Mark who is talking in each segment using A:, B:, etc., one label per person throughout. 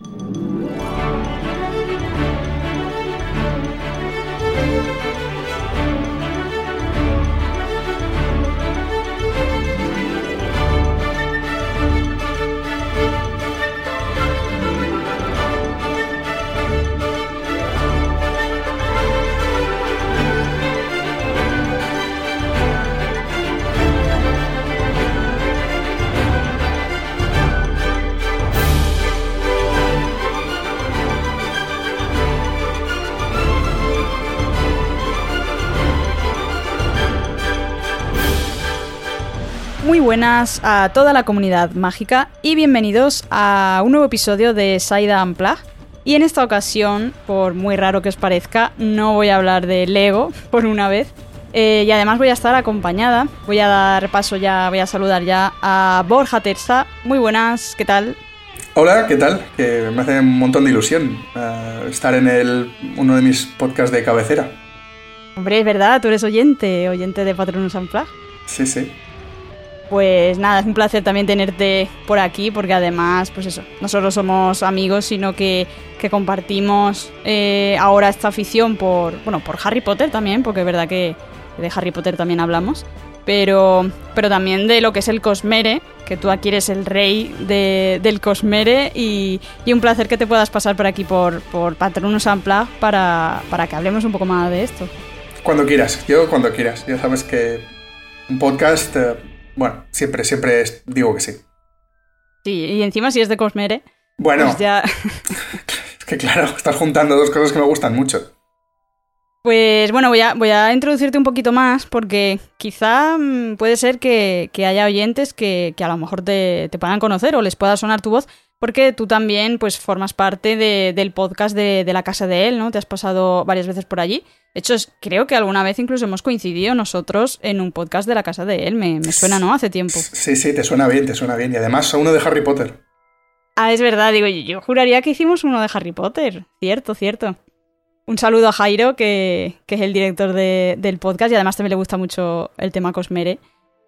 A: Muy buenas a toda la comunidad mágica y bienvenidos a un nuevo episodio de Saida Unplugged. Y en esta ocasión, por muy raro que os parezca, no voy a hablar de Lego por una vez. Eh, y además voy a estar acompañada. Voy a dar paso ya, voy a saludar ya a Borja Terza. Muy buenas, ¿qué tal?
B: Hola, ¿qué tal? Que me hace un montón de ilusión eh, estar en el, uno de mis podcasts de cabecera.
A: Hombre, es verdad, tú eres oyente, oyente de Patronus Unplugged.
B: Sí, sí.
A: Pues nada, es un placer también tenerte por aquí, porque además, pues eso, no solo somos amigos, sino que, que compartimos eh, ahora esta afición por, bueno, por Harry Potter también, porque es verdad que de Harry Potter también hablamos, pero, pero también de lo que es el Cosmere, que tú aquí eres el rey de, del Cosmere y, y, un placer que te puedas pasar por aquí por, por Patronus para, para que hablemos un poco más de esto.
B: Cuando quieras, yo cuando quieras. Ya sabes que un podcast... Bueno, siempre, siempre digo que sí.
A: Sí, y encima si es de Cosmere.
B: Bueno,
A: pues ya...
B: es que claro, estás juntando dos cosas que me gustan mucho.
A: Pues bueno, voy a, voy a introducirte un poquito más porque quizá mm, puede ser que, que haya oyentes que, que, a lo mejor te, te, puedan conocer o les pueda sonar tu voz porque tú también pues formas parte de, del podcast de, de, la casa de él, ¿no? Te has pasado varias veces por allí. De hecho, creo que alguna vez incluso hemos coincidido nosotros en un podcast de la casa de él. Me, me suena, ¿no? Hace tiempo.
B: Sí, sí, te suena bien, te suena bien. Y además a uno de Harry Potter.
A: Ah, es verdad, digo, yo juraría que hicimos uno de Harry Potter. Cierto, cierto. Un saludo a Jairo, que, que es el director de, del podcast y además también le gusta mucho el tema Cosmere.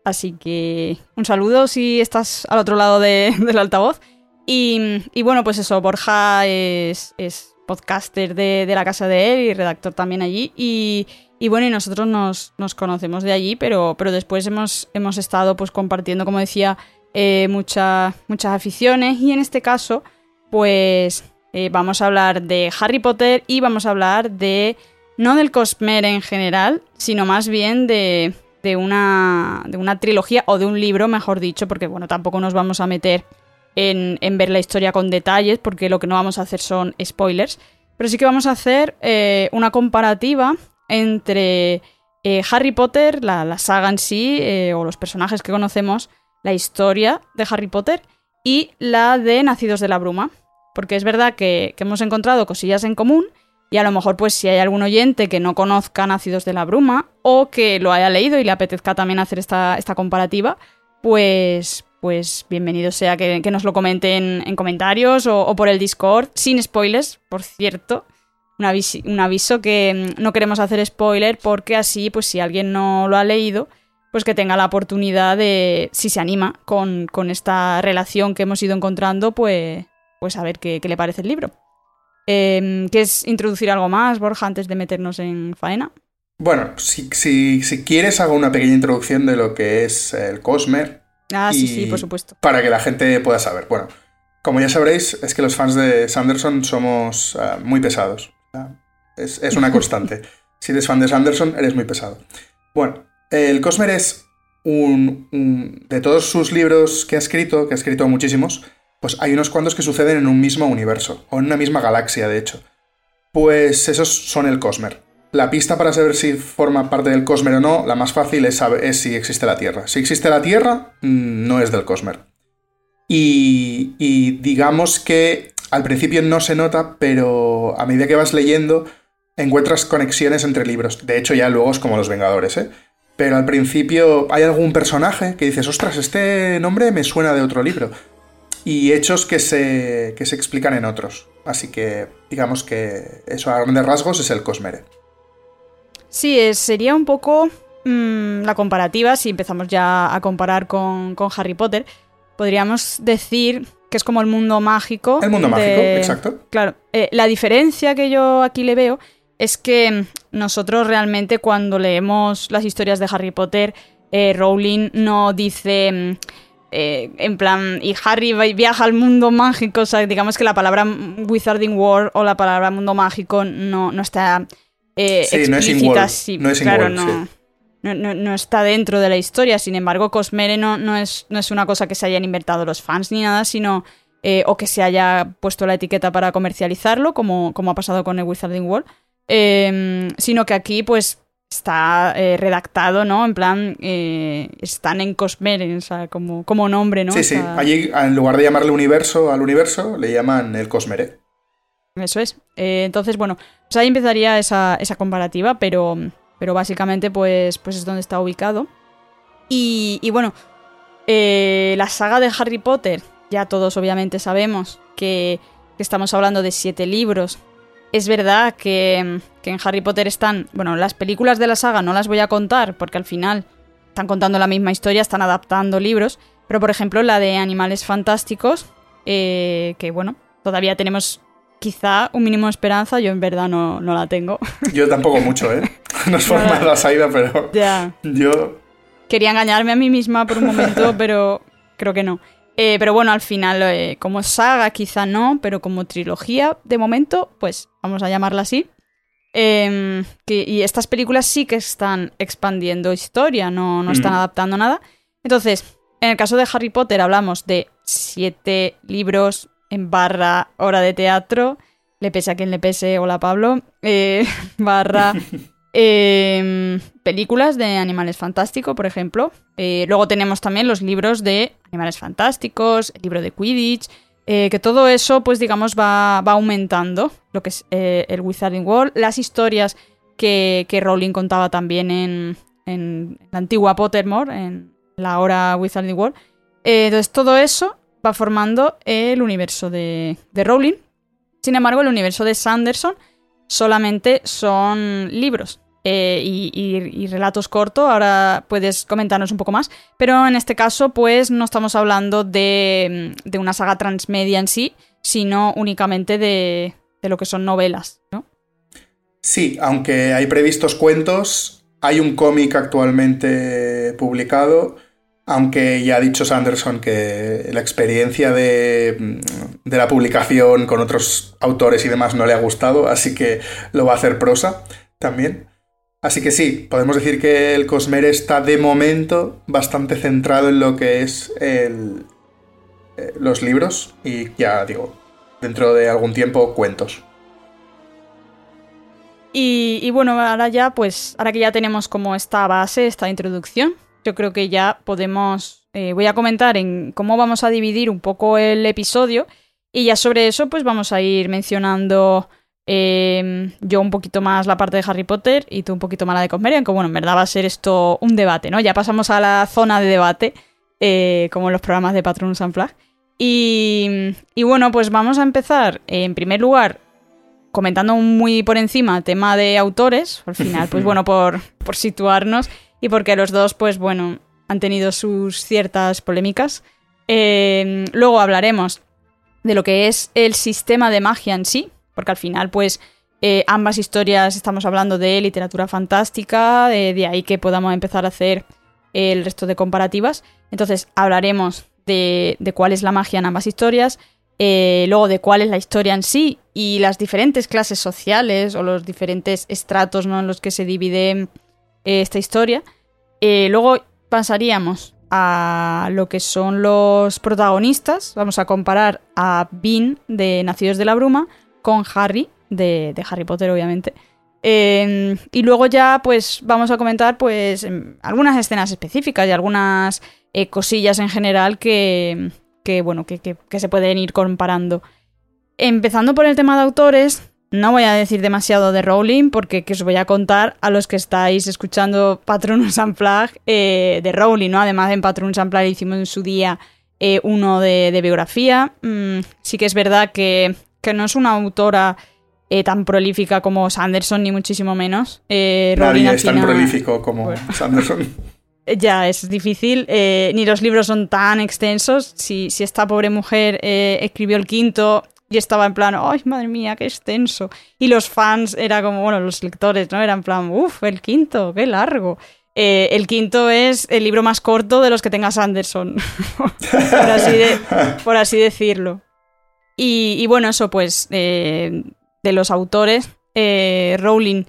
A: Así que un saludo si estás al otro lado de, del altavoz. Y, y, bueno, pues eso, Borja es, es podcaster de, de, la casa de él y redactor también allí. Y, y bueno, y nosotros nos, conocemos de allí, pero, pero después hemos, hemos estado pues compartiendo, como decía, eh, mucha, muchas aficiones. Y en este caso, pues eh, vamos a hablar de Harry Potter y vamos a hablar de, no del Cosmere en general, sino más bien de, de, una, de una trilogía o de un libro, mejor dicho, porque bueno, tampoco nos vamos a meter en, ver la historia con detalles, porque lo que no vamos a hacer son spoilers, pero sí que vamos a hacer eh, una comparativa entre eh, Harry Potter, la, la, saga en sí, eh, o los personajes que conocemos, la historia de Harry Potter, y la de Nacidos de la Bruma. Porque es verdad que, que hemos encontrado cosillas en común, y a lo mejor, pues, si hay algún oyente que no conozca Nacidos de la Bruma, o que lo haya leído y le apetezca también hacer esta, esta comparativa, pues, pues bienvenido sea que, nos lo comenten en comentarios o, por el Discord, sin spoilers, por cierto. Un aviso, un aviso, que no queremos hacer spoiler porque así, pues si alguien no lo ha leído, pues que tenga la oportunidad de, si se anima con, con esta relación que hemos ido encontrando, pues, pues a ver qué, qué le parece el libro. Eh, ¿Quieres introducir algo más, Borja, antes de meternos en faena?
B: Bueno, si, si, si quieres hago una pequeña introducción de lo que es el Cosmer,
A: Ah, sí, sí, por supuesto.
B: Para que la gente pueda saber. Bueno, como ya sabréis, es que los fans de Sanderson somos uh, muy pesados. Es, es, una constante. si eres fan de Sanderson, eres muy pesado. Bueno, el Cosmer es un, un, De todos sus libros que ha escrito, que ha escrito muchísimos, pues hay unos cuantos que suceden en un mismo universo, o en una misma galaxia, de hecho. Pues esos son el Cosmer. La pista para saber si forma parte del Cosmer o no, la más fácil es, saber, si existe la Tierra. Si existe la Tierra, no es del Cosmer. Y, y, digamos que al principio no se nota, pero a medida que vas leyendo encuentras conexiones entre libros. De hecho, ya luego es como los Vengadores, ¿eh? Pero al principio hay algún personaje que dices, ostras, este nombre me suena de otro libro. Y hechos que se, que se explican en otros. Así que digamos que eso a grandes rasgos es el Cosmere.
A: Sí, es, sería un poco mmm, la comparativa, si empezamos ya a comparar con, con, Harry Potter, podríamos decir que es como el mundo mágico.
B: El mundo mágico, exacto.
A: Claro, eh, la diferencia que yo aquí le veo es que nosotros realmente cuando leemos las historias de Harry Potter, eh, Rowling no dice... Mm, eh, en plan, y Harry viaja al mundo mágico, o sea, digamos que la palabra Wizarding World o la palabra mundo mágico no, no está eh, explícita,
B: no es claro,
A: no, no, está dentro de la historia. Sin embargo, Cosmere no, no, es, no es una cosa que se hayan inventado los fans ni nada, sino eh, o que se haya puesto la etiqueta para comercializarlo, como, como ha pasado con el Wizarding World, em, sino que aquí, pues, está eh, redactado, ¿no? En plan, eh, están en Cosmere, o sea, como, como nombre, ¿no?
B: Sí, sí. Allí, en lugar de llamarle universo al universo, le llaman el Cosmere.
A: Eso es. Eh, entonces, bueno, pues ahí empezaría esa, esa, comparativa, pero, pero básicamente, pues, pues es donde está ubicado. Y, y bueno, la saga de Harry Potter, ya todos obviamente sabemos que, que estamos hablando de siete libros es verdad que, en Harry Potter están, bueno, las películas de la saga no las voy a contar porque al final están contando la misma historia, están adaptando libros, pero por ejemplo la de Animales Fantásticos, eh, que bueno, todavía tenemos quizá un mínimo de esperanza, yo en verdad no, la tengo.
B: Yo tampoco mucho, ¿eh? No es forma de la salida, pero
A: ya.
B: yo...
A: Quería engañarme a mí misma por un momento, pero creo que no. Eh, pero bueno, al final, eh, como saga quizá no, pero como trilogía, de momento, pues vamos a llamarla así. Em, y estas películas sí que están expandiendo historia, no, no están adaptando nada. Entonces, en el caso de Harry Potter hablamos de siete libros en barra hora de teatro, le pese a quien le pese, hola Pablo, eh, barra Em, películas de Animales Fantásticos, por ejemplo. Eh, luego tenemos también los libros de Animales Fantásticos, el libro de Quidditch, eh, que todo eso, pues digamos, va, aumentando lo que es el Wizarding World, las historias que, Rowling contaba también en, la antigua Pottermore, en la hora Wizarding World. entonces, todo eso va formando el universo de, de Rowling. Sin embargo, el universo de Sanderson solamente son libros. Eh, y, relatos cortos. Ahora puedes comentarnos un poco más. Pero en este caso, pues no estamos hablando de, de una saga transmedia en sí, sino únicamente de, de, lo que son novelas, ¿no?
B: Sí, aunque hay previstos cuentos, hay un cómic actualmente publicado. Aunque ya ha dicho Sanderson que la experiencia de, la publicación con otros autores y demás no le ha gustado, así que lo va a hacer prosa también. Así que sí, podemos decir que el Cosmere está de momento bastante centrado en lo que es el, eh, los libros y ya digo, dentro de algún tiempo cuentos.
A: Y, bueno, ahora ya, pues, ahora que ya tenemos como esta base, esta introducción, yo creo que ya podemos, eh, voy a comentar en cómo vamos a dividir un poco el episodio y ya sobre eso, pues vamos a ir mencionando Em, yo un poquito más la parte de Harry Potter y tú un poquito más la de Cosmere, aunque bueno, en verdad va a ser esto un debate, ¿no? Ya pasamos a la zona de debate, eh, como en los programas de Patronus Unplugged. Y, y bueno, pues vamos a empezar, en primer lugar, comentando muy por encima tema de autores, al final, pues bueno, por, por situarnos y porque los dos, pues bueno, han tenido sus ciertas polémicas. Em, luego hablaremos de lo que es el sistema de magia en sí, porque al final, pues, eh, ambas historias estamos hablando de literatura fantástica, de, ahí que podamos empezar a hacer el resto de comparativas. Entonces, hablaremos de, cuál es la magia en ambas historias, eh, luego de cuál es la historia en sí y las diferentes clases sociales o los diferentes estratos ¿no? en los que se divide eh, esta historia. luego pasaríamos a lo que son los protagonistas. Vamos a comparar a Bean de Nacidos de la Bruma con Harry, de, Harry Potter, obviamente. Em, y luego ya, pues, vamos a comentar, pues, em, algunas escenas específicas y algunas eh, cosillas en general que, bueno, que, se pueden ir comparando. Empezando por el tema de autores, no voy a decir demasiado de Rowling, porque que os voy a contar a los que estáis escuchando Patronus Unplugged eh, de Rowling, ¿no? Además, en Patronus Unplugged hicimos en su día eh, uno de, biografía. Mm, sí que es verdad que que no es una autora eh, tan prolífica como Sanderson, ni muchísimo menos.
B: Eh, Nadie es tan prolífico como Sanderson.
A: Ya, es difícil. Eh, ni los libros son tan extensos. Si, si esta pobre mujer escribió el quinto y estaba en plan, ¡ay, madre mía, qué extenso! Y los fans, era como, bueno, los lectores, ¿no? Eran en plan, ¡uff, el quinto, qué largo! Eh, el quinto es el libro más corto de los que tenga Sanderson, por, así decirlo. Y, bueno, eso pues, de los autores, Rowling,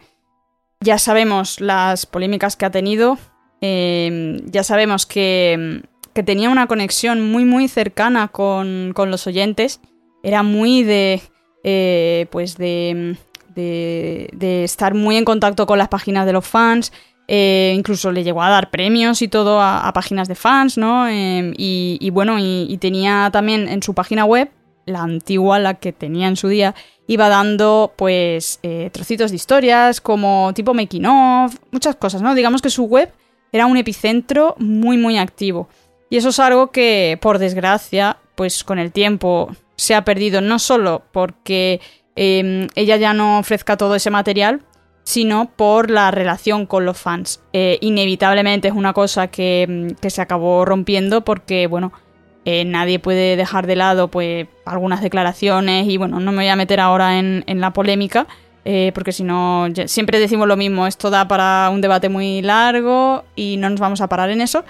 A: ya sabemos las polémicas que ha tenido, Em, ya sabemos que, tenía una conexión muy muy cercana con, los oyentes. Era muy de. Eh, pues de, de, estar muy en contacto con las páginas de los fans. Eh, incluso le llegó a dar premios y todo a, páginas de fans, ¿no? Em, y, bueno, y, tenía también en su página web, la antigua, la que tenía en su día, iba dando pues eh, trocitos de historias como tipo making of, muchas cosas, ¿no? Digamos que su web era un epicentro muy muy activo. Y eso es algo que, por desgracia, pues con el tiempo se ha perdido no solo porque em, ella ya no ofrezca todo ese material, sino por la relación con los fans. Eh, inevitablemente es una cosa que, se acabó rompiendo porque, bueno, eh, nadie puede dejar de lado pues algunas declaraciones y bueno, no me voy a meter ahora en, en la polémica, eh, porque si no, siempre decimos lo mismo, esto da para un debate muy largo y no nos vamos a parar en eso,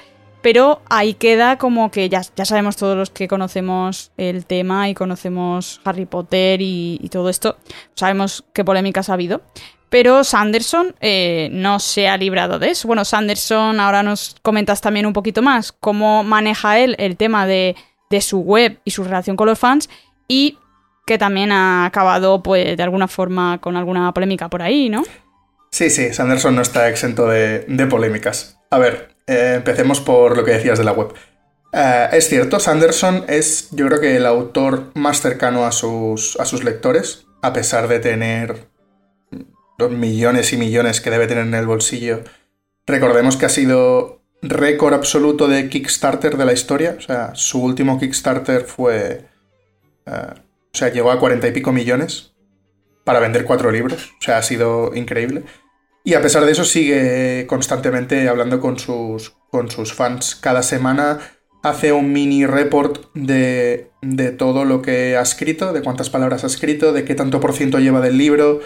A: pero ahí queda como que ya, ya sabemos todos los que conocemos el tema y conocemos Harry Potter y, todo esto, sabemos qué polémicas ha habido. Pero Sanderson eh, no se ha librado de eso. Bueno, Sanderson, ahora nos comentas también un poquito más cómo maneja él el tema de, de su web y su relación con los fans y que también ha acabado, pues, de alguna forma con alguna polémica por ahí, ¿no?
B: Sí, sí, Sanderson no está exento de, polémicas. A ver, eh, empecemos por lo que decías de la web. Eh, es cierto, Sanderson es, yo creo que el autor más cercano a sus, a sus lectores, a pesar de tener los millones y millones que debe tener en el bolsillo. Recordemos que ha sido récord absoluto de Kickstarter de la historia. O sea, su último Kickstarter fue eh, o sea, llegó a cuarenta y pico millones para vender cuatro libros. O sea, ha sido increíble. Y a pesar de eso sigue constantemente hablando con sus, con sus fans. Cada semana hace un mini report de, de, todo lo que ha escrito, de cuántas palabras ha escrito, de qué tanto por ciento lleva del libro.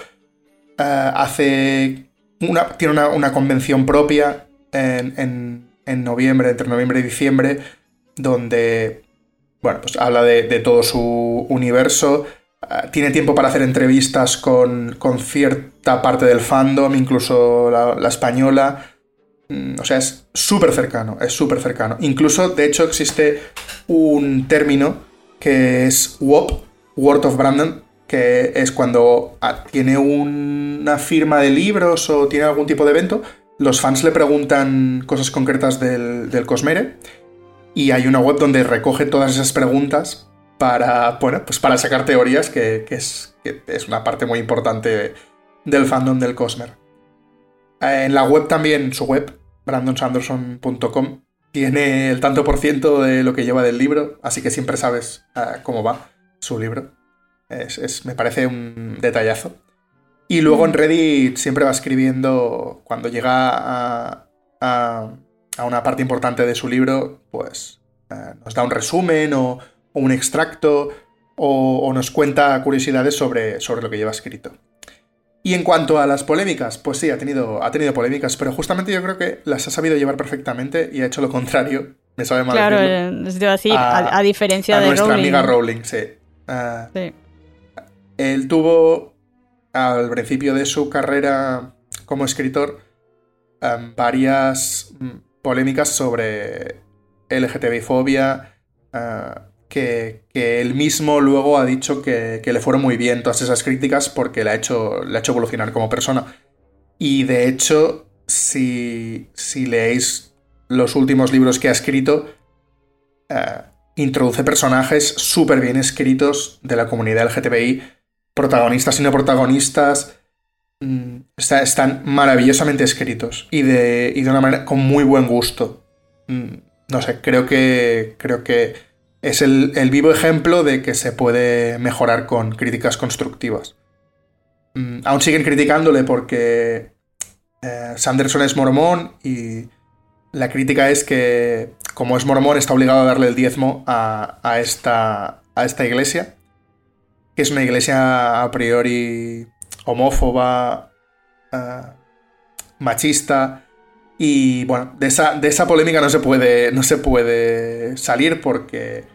B: Eh, hace una, tiene una, convención propia en, en, noviembre, entre noviembre y diciembre, donde bueno, pues habla de, todo su universo. Ah, tiene tiempo para hacer entrevistas con, cierta parte del fandom, incluso la, española. Mm, o sea, es súper cercano, es súper cercano. Incluso, de hecho, existe un término que es WOP, Word of Brandon, que es cuando ah, tiene una firma de libros o tiene algún tipo de evento, los fans le preguntan cosas concretas del, del Cosmere y hay una web donde recoge todas esas preguntas para, bueno, pues para sacar teorías, que, es, es, una parte muy importante del fandom del Cosmer. En la web también, su web, brandonsanderson.com, tiene el tanto por ciento de lo que lleva del libro, así que siempre sabes ah, cómo va su libro. Es, me parece un detallazo. Y luego en Reddit siempre va escribiendo, cuando llega a a una parte importante de su libro, pues eh, nos da un resumen o, un extracto o, nos cuenta curiosidades sobre, sobre lo que lleva escrito. Y en cuanto a las polémicas, pues sí, ha tenido, ha tenido polémicas, pero justamente yo creo que las ha sabido llevar perfectamente y ha hecho lo contrario. Me sabe mal.
A: Claro, eh, decir, a, diferencia de
B: nuestra amiga Rowling, sí. Sí. Él tuvo al principio de su carrera como escritor varias mm, polémicas sobre LGTBI-fobia, eh, que, él mismo luego ha dicho que, le fueron muy bien todas esas críticas porque le ha hecho, le ha hecho evolucionar como persona. Y de hecho, si, si leéis los últimos libros que ha escrito, eh, introduce personajes súper bien escritos de la comunidad LGTBI, protagonistas y no protagonistas, Mm, están maravillosamente escritos y de, de una manera con muy buen gusto. Mm, no sé, creo que, creo que es el, vivo ejemplo de que se puede mejorar con críticas constructivas. Mm, aún siguen criticándole porque eh, Sanderson es mormón y, la crítica es que, como es mormón, está obligado a darle el diezmo a, esta, a esta iglesia, que es una iglesia a priori homófoba, eh, machista, y bueno, de esa, de esa polémica no se, puede, no se puede salir porque,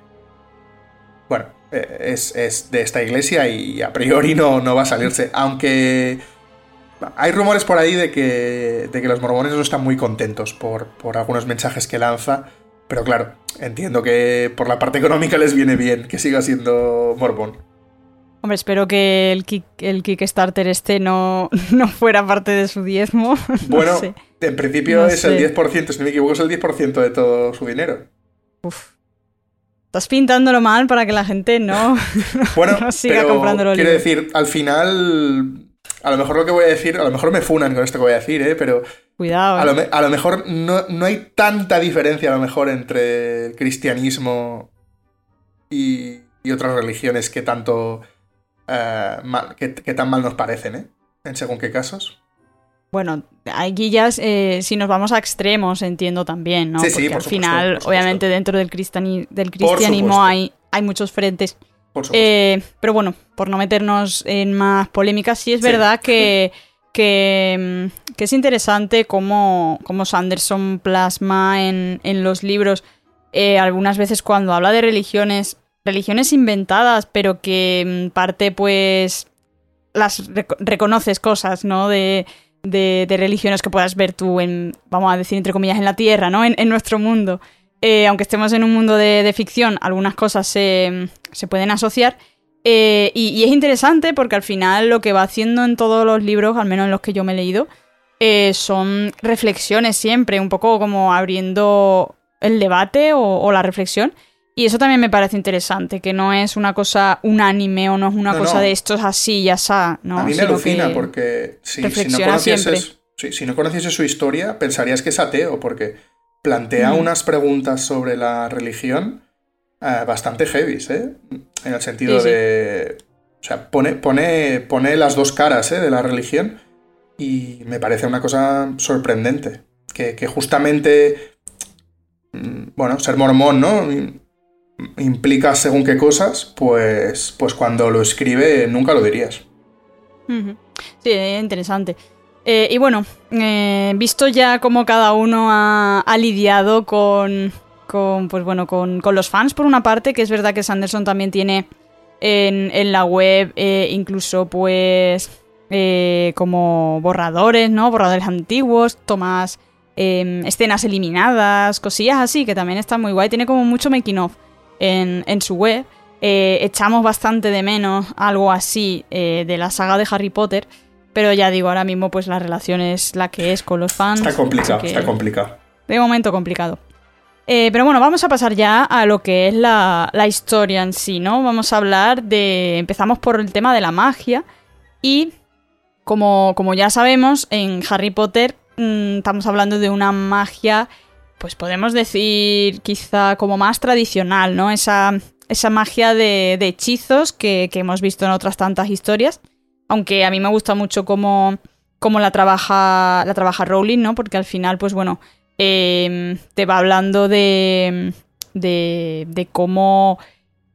B: bueno, eh, es, de esta iglesia y a priori no, no va a salirse, aunque hay rumores por ahí de que, de que los mormones no están muy contentos por, por algunos mensajes que lanza. Pero claro, entiendo que por la parte económica les viene bien que siga siendo mormón.
A: Hombre, espero que el, el Kickstarter este no, no fuera parte de su diezmo.
B: Bueno, en principio es el 10%, si no me equivoco, es el 10% de todo su dinero.
A: Uf. Estás pintándolo mal para que la gente no,
B: bueno, siga comprando los Quiero decir, al final a lo mejor lo que voy a decir, a lo mejor me funan con esto que voy a decir, ¿eh? pero.
A: Cuidado.
B: A, lo, a lo, mejor no, no, hay tanta diferencia, a lo mejor, entre el cristianismo y, y otras religiones que tanto. Que, tan mal nos parecen, ¿eh? En según qué casos.
A: Bueno, aquí ya, eh, si nos vamos a extremos, entiendo también, ¿no?
B: Sí,
A: Porque
B: sí,
A: al final, obviamente, dentro del, del cristianismo hay, hay muchos frentes eh, pero bueno, por no meternos en más polémicas, sí es verdad que, que, mm, que, es interesante cómo, cómo Sanderson plasma en, en los libros eh, algunas veces cuando habla de religiones, religiones inventadas, pero que mm, parte pues las reconoces cosas, ¿no? De, de, de, religiones que puedas ver tú en, vamos a decir entre comillas, en la Tierra, ¿no? En, en nuestro mundo. Eh, aunque estemos en un mundo de, ficción, algunas cosas se, pueden asociar. Eh, y, es interesante porque al final lo que va haciendo en todos los libros, al menos en los que yo me he leído, eh, son reflexiones siempre, un poco como abriendo el debate o, la reflexión. Y eso también me parece interesante, que no es una cosa unánime o no es una cosa de esto es así y así, ¿no?
B: A mí me alucina porque si, si, no conocieses, si no conocieses su historia, pensarías que es ateo, porque plantea unas preguntas sobre la religión eh, bastante heavy, ¿eh? En el sentido de... O sea, pone, pone, pone las dos caras ¿eh? de la religión y me parece una cosa sorprendente. Que, justamente, mm, bueno, ser mormón, ¿no? Implica según qué cosas, pues, pues cuando lo escribe nunca lo dirías.
A: Sí, interesante. Eh, y bueno, eh, visto ya cómo cada uno ha, lidiado con, con, pues bueno, con, los fans por una parte, que es verdad que Sanderson también tiene en, la web eh, incluso pues como borradores, ¿no? Borradores antiguos, tomas, em, escenas eliminadas, cosillas así, que también está muy guay. Tiene como mucho making of en, en su web. echamos bastante de menos algo así de la saga de Harry Potter. Pero ya digo, ahora mismo pues la relación es la que es con los fans.
B: Está complicado, está complicado.
A: De momento complicado. Eh, pero bueno, vamos a pasar ya a lo que es la, historia en sí, ¿no? Vamos a hablar de... Empezamos por el tema de la magia y como, como ya sabemos, en Harry Potter mm, estamos hablando de una magia, pues podemos decir quizá como más tradicional, ¿no? Esa, esa magia de, hechizos que, hemos visto en otras tantas historias. Aunque a mí me gusta mucho cómo, la trabaja, la trabaja Rowling, ¿no? Porque al final, pues bueno, em, te va hablando de, de, cómo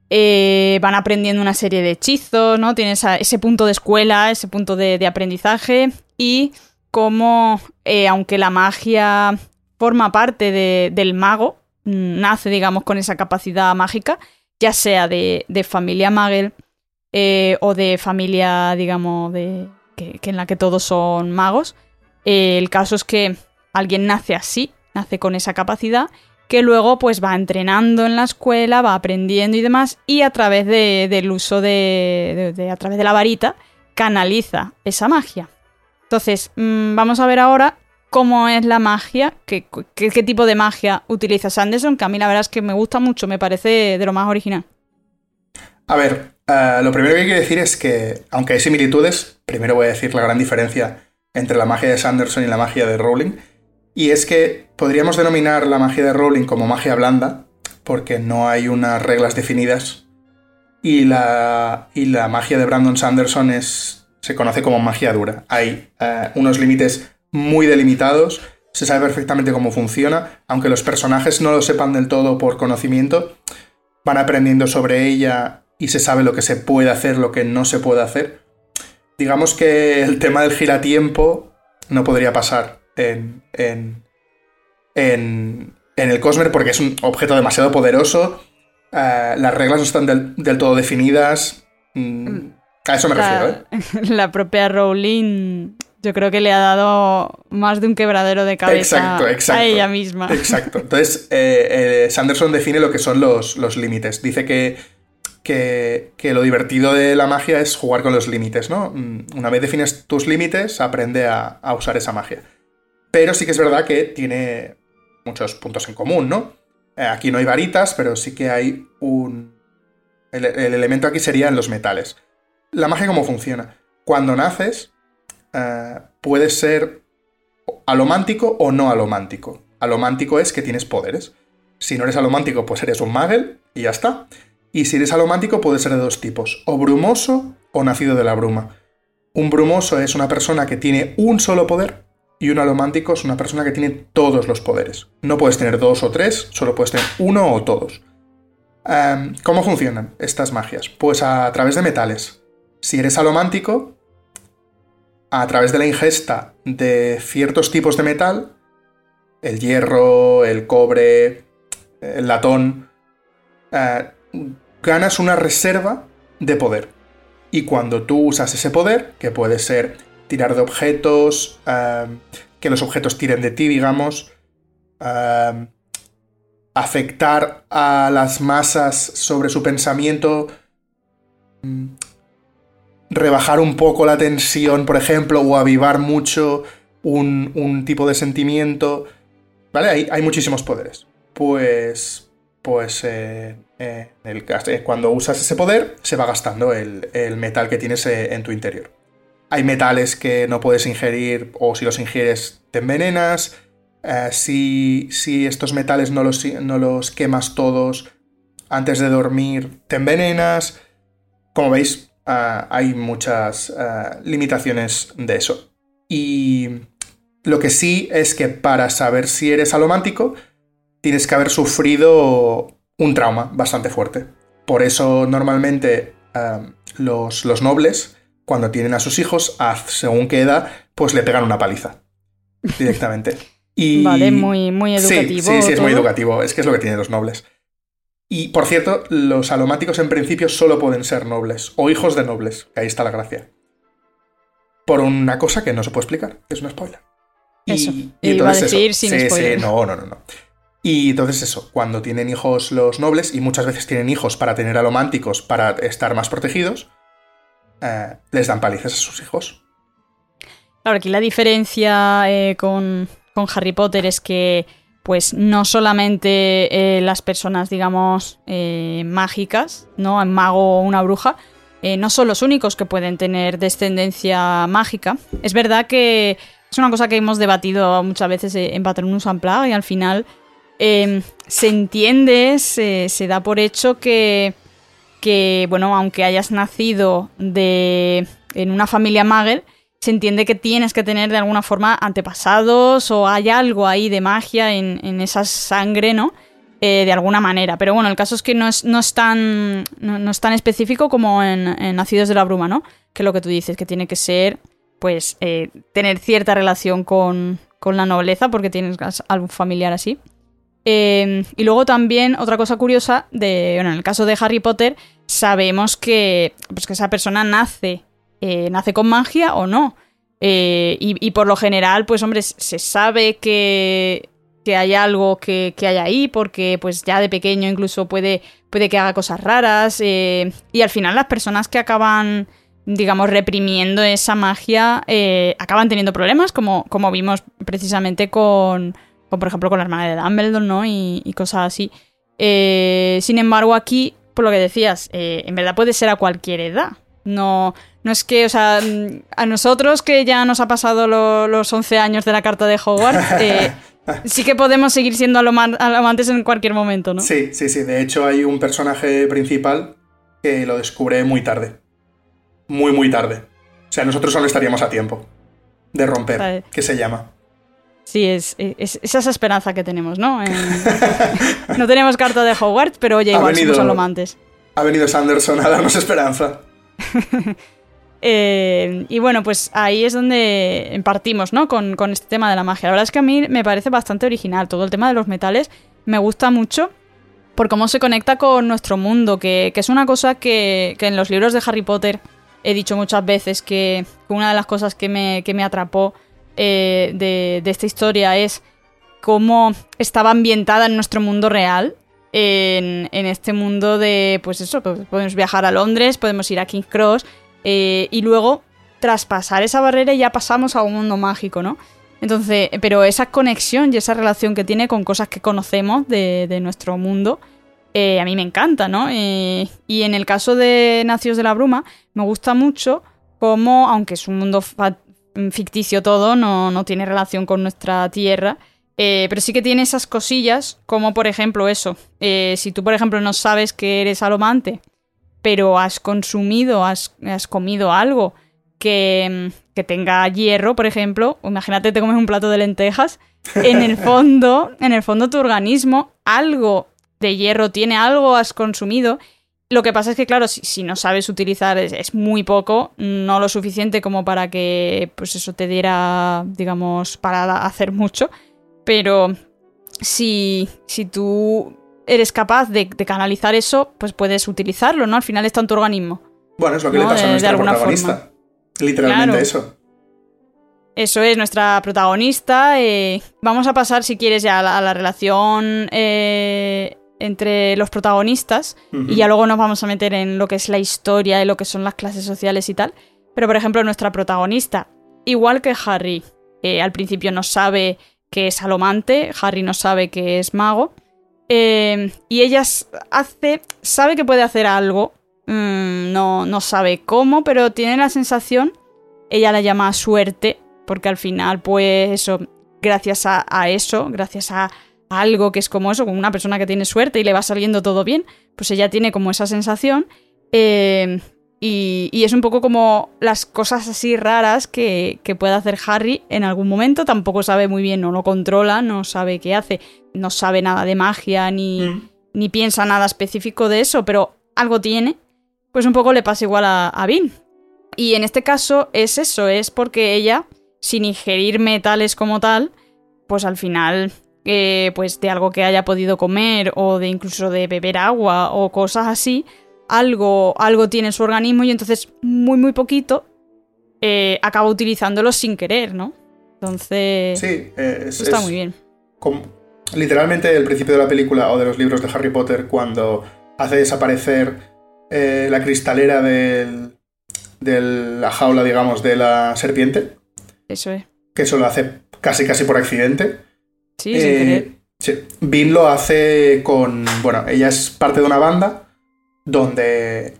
A: eh, van aprendiendo una serie de hechizos, ¿no? Tienes ese punto de escuela, ese punto de, aprendizaje y cómo, eh, aunque la magia forma parte del mago, mm, nace, digamos, con esa capacidad mágica, ya sea de, de familia Magel eh, o de familia, digamos, de, que, en la que todos son magos. Eh, el caso es que alguien nace así, nace con esa capacidad, que luego pues va entrenando en la escuela, va aprendiendo y demás, y a través del uso de, a través de la varita, canaliza esa magia. Entonces, mm, vamos a ver ahora cómo es la magia, qué, tipo de magia utiliza Sanderson, que a mí la verdad es que me gusta mucho, me parece de lo más original.
B: A ver, eh, lo primero que que decir es que, aunque hay similitudes, primero voy a decir la gran diferencia entre la magia de Sanderson y la magia de Rowling. Y es que podríamos denominar la magia de Rowling como magia blanda, porque no hay unas reglas definidas. Y la, y la magia de Brandon Sanderson es, se conoce como magia dura. Hay eh, unos límites muy delimitados se sabe perfectamente cómo funciona, aunque los personajes no lo sepan del todo por conocimiento, van aprendiendo sobre ella y se sabe lo que se puede hacer, lo que no se puede hacer. Digamos que el tema del giratiempo no podría pasar en, en, en, el Cosmer porque es un objeto demasiado poderoso, eh, las reglas no están del, todo definidas. Mm, a eso me refiero, ¿eh?
A: La propia Rowling yo creo que le ha dado más de un quebradero de cabeza a ella misma.
B: Exacto. Entonces, eh, eh, Sanderson define lo que son los, los límites. Dice que, que, lo divertido de la magia es jugar con los límites, ¿no? Mm, una vez defines tus límites, aprende a, usar esa magia. Pero sí que es verdad que tiene muchos puntos en común, ¿no? Eh, aquí no hay varitas, pero sí que hay un... El, el elemento aquí sería en los metales. La magia, ¿cómo funciona? Cuando naces, eh, puede ser alomántico o no alomántico. Alomántico es que tienes poderes. Si no eres alomántico, pues eres un magel y ya está. Y si eres alomántico, puede ser de dos tipos, o brumoso o nacido de la bruma. Un brumoso es una persona que tiene un solo poder y un alomántico es una persona que tiene todos los poderes. No puedes tener dos o tres, solo puedes tener uno o todos. Em, ¿Cómo funcionan estas magias? Pues a través de metales. Si eres alomántico, a través de la ingesta de ciertos tipos de metal, el hierro, el cobre, el latón, eh, ganas una reserva de poder. Y cuando tú usas ese poder, que puede ser tirar de objetos, eh, que los objetos tiren de ti, digamos, eh, afectar a las masas sobre su pensamiento, mm, rebajar un poco la tensión, por ejemplo, o avivar mucho un, tipo de sentimiento. ¿Vale? Hay, hay muchísimos poderes. Pues. Pues. Eh, eh, el, eh, cuando usas ese poder, se va gastando el, metal que tienes en tu interior. Hay metales que no puedes ingerir, o si los ingieres, te envenenas. si, si, estos metales no los, no los quemas todos antes de dormir, te envenenas. Como veis, Ah, hay muchas ah, limitaciones de eso. Y lo que sí es que para saber si eres alomántico, tienes que haber sufrido un trauma bastante fuerte. Por eso normalmente ah, los, nobles, cuando tienen a sus hijos, según qué edad, pues le pegan una paliza directamente.
A: Y... Vale, muy, muy educativo.
B: Sí, sí, sí, es muy educativo. Es que es lo que tienen los nobles. Y por cierto, los alomáticos en principio solo pueden ser nobles o hijos de nobles, que ahí está la gracia. Por una cosa que no se puede explicar, que es un spoiler.
A: Y, eso. iba a decir sin sí, spoiler.
B: Sí, no, no, no, no. Y entonces eso, cuando tienen hijos los nobles, y muchas veces tienen hijos para tener alománticos, para estar más protegidos, eh, les dan palizas a sus hijos.
A: Claro, aquí la diferencia eh, con, con Harry Potter es que pues no solamente eh, las personas, digamos, eh, mágicas, ¿no? Un mago o una bruja, eh, no son los únicos que pueden tener descendencia mágica. Es verdad que es una cosa que hemos debatido muchas veces en Patronus Unplugged y al final em, se entiende, se, se, da por hecho que, que, bueno, aunque hayas nacido de, en una familia magel, se entiende que tienes que tener de alguna forma antepasados o hay algo ahí de magia en, esa sangre, ¿no? Eh, de alguna manera. Pero bueno, el caso es que no es, no es, tan, no, es tan específico como en, Nacidos de la Bruma, ¿no? Que lo que tú dices, que tiene que ser, pues, eh, tener cierta relación con, con, la nobleza, porque tienes algún familiar así. Em, y luego también, otra cosa curiosa, de, bueno, en el caso de Harry Potter, sabemos que, pues, que esa persona nace eh, nace con magia o no. Eh, y, por lo general, pues hombre, se sabe que, que hay algo que, hay ahí, porque pues ya de pequeño incluso puede, puede que haga cosas raras. Eh, y al final las personas que acaban, digamos, reprimiendo esa magia, acaban teniendo problemas, como, como vimos precisamente con, por ejemplo, con la hermana de Dumbledore, ¿no? Y cosas así. sin embargo, aquí, por lo que decías, en verdad puede ser a cualquier edad. No, no es que, o sea, a nosotros que ya nos ha pasado los 11 años de la carta de Hogwarts, eh, sí que podemos seguir siendo amantes en cualquier momento, ¿no?
B: Sí, sí, sí. De hecho, hay un personaje principal que lo descubre muy tarde. Muy, muy tarde. O sea, nosotros solo estaríamos a tiempo de romper, que se llama.
A: Sí, es, es, esa esperanza que tenemos, ¿no? no tenemos carta de Hogwarts, pero oye, igual somos alomantes.
B: Ha venido Sanderson a darnos esperanza.
A: Eh, y bueno, pues ahí es donde partimos, ¿no? Con, este tema de la magia. La verdad es que a mí me parece bastante original. Todo el tema de los metales me gusta mucho por cómo se conecta con nuestro mundo, que, es una cosa que, en los libros de Harry Potter he dicho muchas veces que una de las cosas que me, que me atrapó eh, de, esta historia es cómo estaba ambientada en nuestro mundo real. En, este mundo de, pues eso, pues podemos viajar a Londres, podemos ir a King's Cross eh, y luego traspasar esa barrera ya pasamos a un mundo mágico, ¿no? Entonces, pero esa conexión y esa relación que tiene con cosas que conocemos de, nuestro mundo, eh, a mí me encanta, ¿no? y en el caso de Nacios de la Bruma, me gusta mucho cómo, aunque es un mundo Mm, ficticio todo, no, no tiene relación con nuestra tierra. Eh, pero sí que tiene esas cosillas, como por ejemplo eso. Eh, si tú, por ejemplo, no sabes que eres alomante, pero has consumido, has, comido algo que, mm, que, tenga hierro, por ejemplo, imagínate te comes un plato de lentejas, en el fondo, en el fondo tu organismo algo de hierro tiene, algo has consumido lo que pasa es que, claro, si, no sabes utilizar es, muy poco, no lo suficiente como para que, pues eso te diera, digamos, para hacer mucho. Pero si, si tú eres capaz de, canalizar eso, pues puedes utilizarlo, ¿no? Al final está en tu organismo.
B: Bueno, es lo que le pasa a nuestra protagonista. Literalmente eso.
A: Eso es nuestra protagonista. Eh, vamos a pasar, si quieres, ya a la, relación eh, entre los protagonistas y ya luego nos vamos a meter en lo que es la historia y lo que son las clases sociales y tal. Pero por ejemplo, nuestra protagonista, igual que Harry, eh, al principio no sabe que es alomante, Harry no sabe que es mago, eh, y ella hace, sabe que puede hacer algo, mm, no, no sabe cómo, pero tiene la sensación, ella la llama suerte, porque al final, pues eso, gracias a eso, gracias a algo que es como eso, como una persona que tiene suerte y le va saliendo todo bien, pues ella tiene como esa sensación. Eh, y, es un poco como las cosas así raras que, puede hacer Harry en algún momento. Tampoco sabe muy bien, no lo controla, no sabe qué hace, no sabe nada de magia ni, mm. ni piensa nada específico de eso, pero algo tiene. Pues un poco le pasa igual a, a Vin. Y en este caso es eso, es porque ella, sin ingerir metales como tal, pues al final pues de algo que haya podido comer o de incluso de beber agua o cosas así, algo, algo tiene en su organismo y entonces muy muy poquito eh, acaba utilizándolo sin querer, ¿no? Entonces...
B: Sí,
A: eso está muy bien.
B: literalmente el principio de la película o de los libros de Harry Potter cuando hace desaparecer eh, la cristalera del, de la jaula, digamos, de la serpiente.
A: Eso es.
B: Que eso lo hace casi casi por accidente.
A: Sí, sin eh,
B: Sí. Bean lo hace con. Bueno, ella es parte de una banda donde.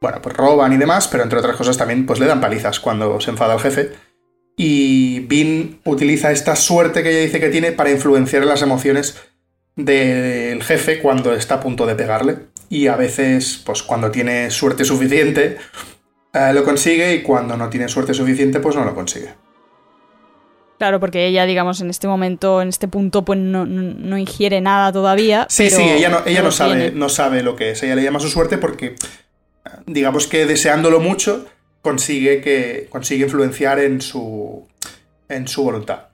B: Bueno, pues roban y demás, pero entre otras cosas también pues le dan palizas cuando se enfada el jefe. Y Bean utiliza esta suerte que ella dice que tiene para influenciar las emociones del jefe cuando está a punto de pegarle. Y a veces, pues cuando tiene suerte suficiente, eh, lo consigue y cuando no tiene suerte suficiente, pues no lo consigue.
A: Claro, porque ella, digamos, en este momento, en este punto, pues no, ingiere nada todavía.
B: Sí, sí, ella, no, ella no, sabe, no sabe lo que es. Ella le llama su suerte porque, digamos que deseándolo mucho, consigue, que, consigue influenciar en su, en su voluntad.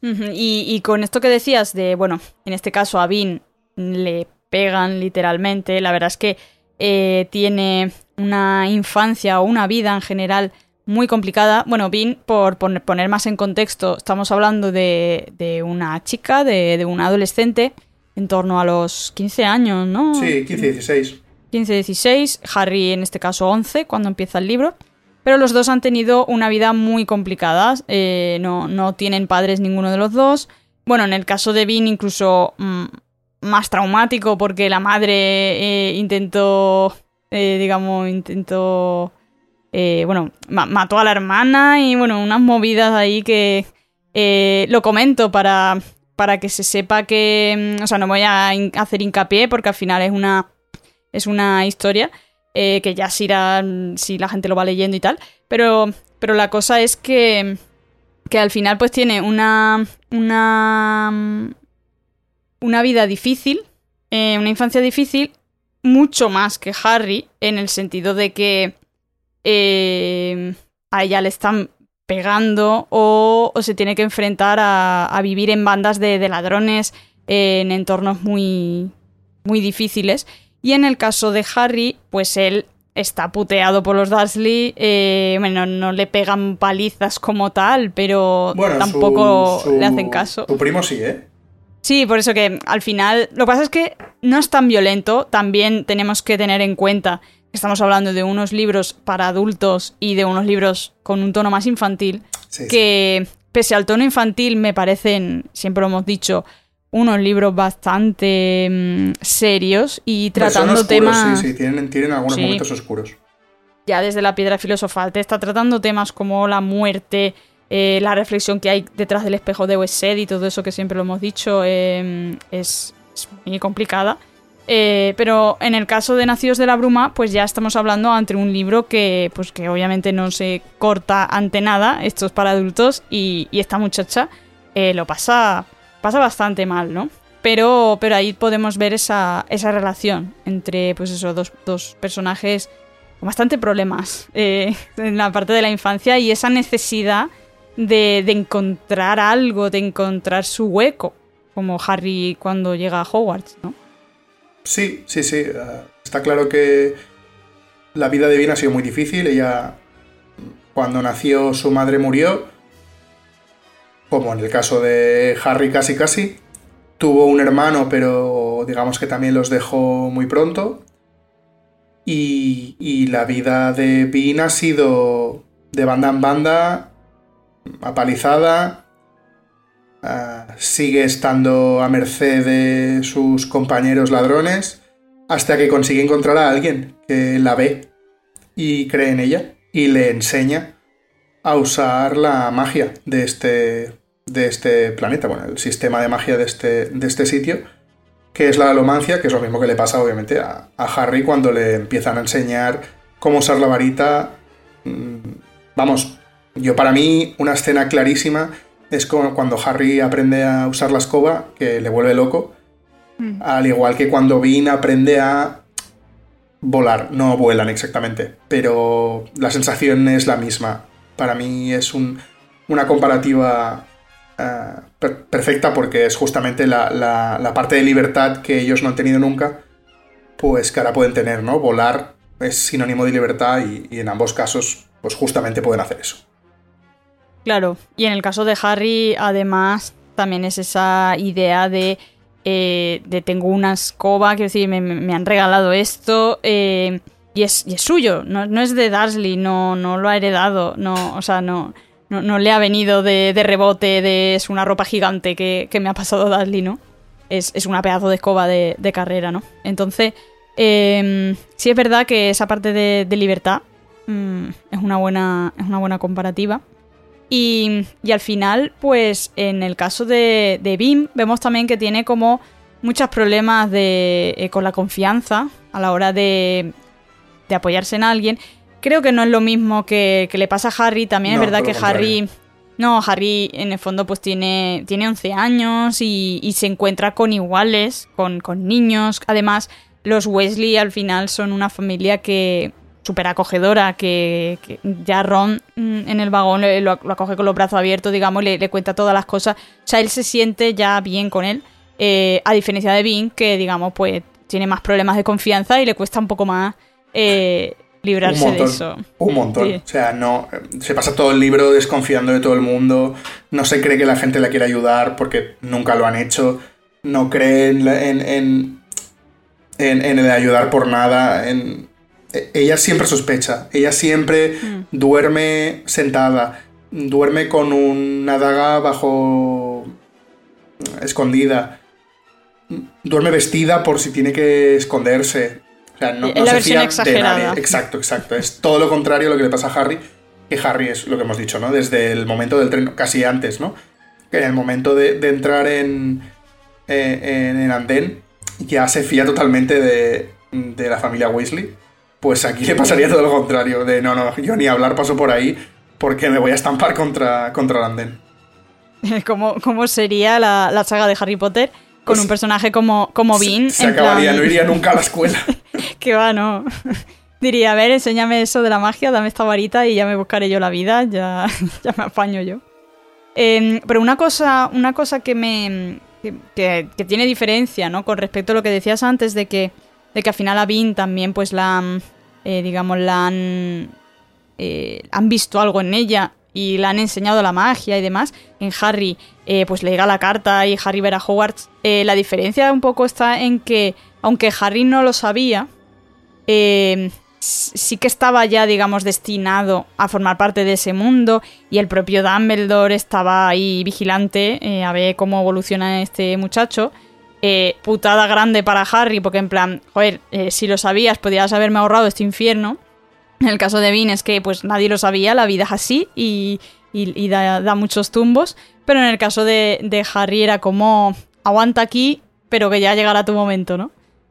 A: y, con esto que decías de, bueno, en este caso a Vin le pegan literalmente, la verdad es que eh, tiene una infancia o una vida en general muy complicada. Bueno, Vin, por poner más en contexto, estamos hablando de, una chica, de, un adolescente, en torno a los 15 años, ¿no?
B: Sí, 15, 16.
A: 15, 16, Harry en este caso 11, cuando empieza el libro. Pero los dos han tenido una vida muy complicada, eh, no, no, tienen padres ninguno de los dos. Bueno, en el caso de Vin incluso mm, más traumático porque la madre eh, intentó, eh, digamos, intentó eh, bueno, mató a la hermana y bueno, unas movidas ahí que eh, lo comento para, para que se sepa que, mm, o sea, no voy a hacer hincapié porque al final es una, es una historia eh, que ya si, si la gente lo va leyendo y tal, pero, pero la cosa es que que al final pues tiene una, una, una vida difícil, una infancia difícil, mucho más que Harry, en el sentido de que eh, a ella le están pegando o, se tiene que enfrentar a, vivir en bandas de, ladrones en entornos muy, muy difíciles. Y en el caso de Harry, pues él está puteado por los Dursley. Eh, bueno, no le pegan palizas como tal, pero tampoco le hacen caso.
B: Tu primo sí, ¿eh?
A: Sí, por eso que al final. Lo que pasa es que no es tan violento. También tenemos que tener en cuenta estamos hablando de unos libros para adultos y de unos libros con un tono más infantil. que, pese al tono infantil, me parecen, siempre lo hemos dicho, unos libros bastante mm, serios y tratando temas.
B: Sí, sí, tienen, tienen algunos momentos oscuros.
A: Ya desde la piedra filosofal te está tratando temas como la muerte, eh, la reflexión que hay detrás del espejo de Wesed y todo eso que siempre lo hemos dicho em, es, muy complicada. Eh, pero en el caso de Nacidos de la Bruma, pues ya estamos hablando ante un libro que, pues que obviamente no se corta ante nada, esto es para adultos, y, esta muchacha eh, lo pasa pasa bastante mal, ¿no? Pero, pero ahí podemos ver esa, esa relación entre, pues eso, dos, dos personajes con bastante problemas eh, en la parte de la infancia y esa necesidad de, de, encontrar algo, de encontrar su hueco, como Harry cuando llega a Hogwarts, ¿no?
B: Sí, sí, sí. Eh, está claro que la vida de Vina ha sido muy difícil. Ella, cuando nació, su madre murió como en el caso de Harry casi casi. Tuvo un hermano, pero digamos que también los dejó muy pronto. Y, la vida de Bean ha sido de banda en banda, apalizada. Ah, sigue estando a merced de sus compañeros ladrones hasta que consigue encontrar a alguien que la ve y cree en ella y le enseña a usar la magia de este de este planeta, bueno, el sistema de magia de este, de este sitio, que es la alomancia, que es lo mismo que le pasa obviamente a, Harry cuando le empiezan a enseñar cómo usar la varita. Mm, vamos, yo para mí una escena clarísima es como cuando Harry aprende a usar la escoba, que le vuelve loco, mm. al igual que cuando Bean aprende a volar, no vuelan exactamente, pero la sensación es la misma. Para mí es un, una comparativa eh, perfecta porque es justamente la, parte de libertad que ellos no han tenido nunca, pues que ahora pueden tener, ¿no? Volar es sinónimo de libertad y, en ambos casos, pues justamente pueden hacer eso.
A: Claro, y en el caso de Harry, además, también es esa idea de, eh, de tengo una escoba, quiero decir, me, han regalado esto. Eh, y es, y es, suyo, no, no, es de Dursley, no, no lo ha heredado, no, o sea, no, no, le ha venido de, rebote de es una ropa gigante que, me ha pasado Dudley, ¿no? Es, es una pedazo de escoba de, carrera, ¿no? Entonces, eh, sí es verdad que esa parte de, libertad mm, es, una buena, es una buena comparativa. Y, al final, pues en el caso de, de Bim, vemos también que tiene como muchos problemas de, eh, con la confianza a la hora de, de apoyarse en alguien creo que no es lo mismo que, le pasa a Harry. También es verdad que Harry... No, Harry en el fondo pues tiene, tiene 11 años y, se encuentra con iguales, con, niños. Además, los Wesley al final son una familia que súper acogedora, que, ya Ron mm, en el vagón lo, acoge con los brazos abiertos, digamos, y le, cuenta todas las cosas. O sea, él se siente ya bien con él, eh, a diferencia de Bean, que digamos, pues tiene más problemas de confianza y le cuesta un poco más eh, librarse de eso.
B: Un montón. O sea, no. Se pasa todo el libro desconfiando de todo el mundo. No se cree que la gente la quiera ayudar porque nunca lo han hecho. No cree en, en, en, el ayudar por nada. En, ella siempre sospecha. Ella siempre mm. duerme sentada. Duerme con una daga bajo. escondida. Duerme vestida por si tiene que esconderse. O sea, no, se fía de nadie. Exacto, exacto. Es todo lo contrario a lo que le pasa a Harry. Que Harry es lo que hemos dicho, ¿no? Desde el momento del tren, casi antes, ¿no? Que en el momento de, entrar en, eh, en, Andén, ya se fía totalmente de, la familia Weasley. Pues aquí le pasaría todo lo contrario. De no, no, yo ni hablar paso por ahí porque me voy a estampar contra, contra el andén.
A: ¿Cómo, cómo sería la, la saga de Harry Potter con
B: Pues-
A: un personaje como, como Bean?
B: Se
A: en
B: acabaría,
A: plan-
B: no iría nunca a la escuela.
A: Que va, no. Diría, a ver, enséñame eso de la magia, dame esta varita y ya me buscaré yo la vida, ya, ya me apaño yo. Em, pero una cosa, una cosa que me. Que, que- que tiene diferencia, ¿no? Con respecto a lo que decías antes de que, de que al final a Bean también, pues la. Eh, digamos, la han. eh, han visto algo en ella y la han enseñado la magia y demás. En Harry, eh, pues le llega la carta y Harry verá a Hogwarts. Eh, la diferencia un poco está en que, aunque Harry no lo sabía, eh, sí que estaba ya, digamos, destinado a formar parte de ese mundo y el propio Dumbledore estaba ahí vigilante a ver cómo evoluciona este muchacho. Eh, putada grande para Harry, porque en plan, joder, eh, si lo sabías podías haberme ahorrado este infierno. En el caso de Bean es que pues nadie lo sabía, la vida es así y, da, muchos tumbos. Pero en el caso de, Harry era como, aguanta aquí, pero que ya llegará tu momento, ¿no?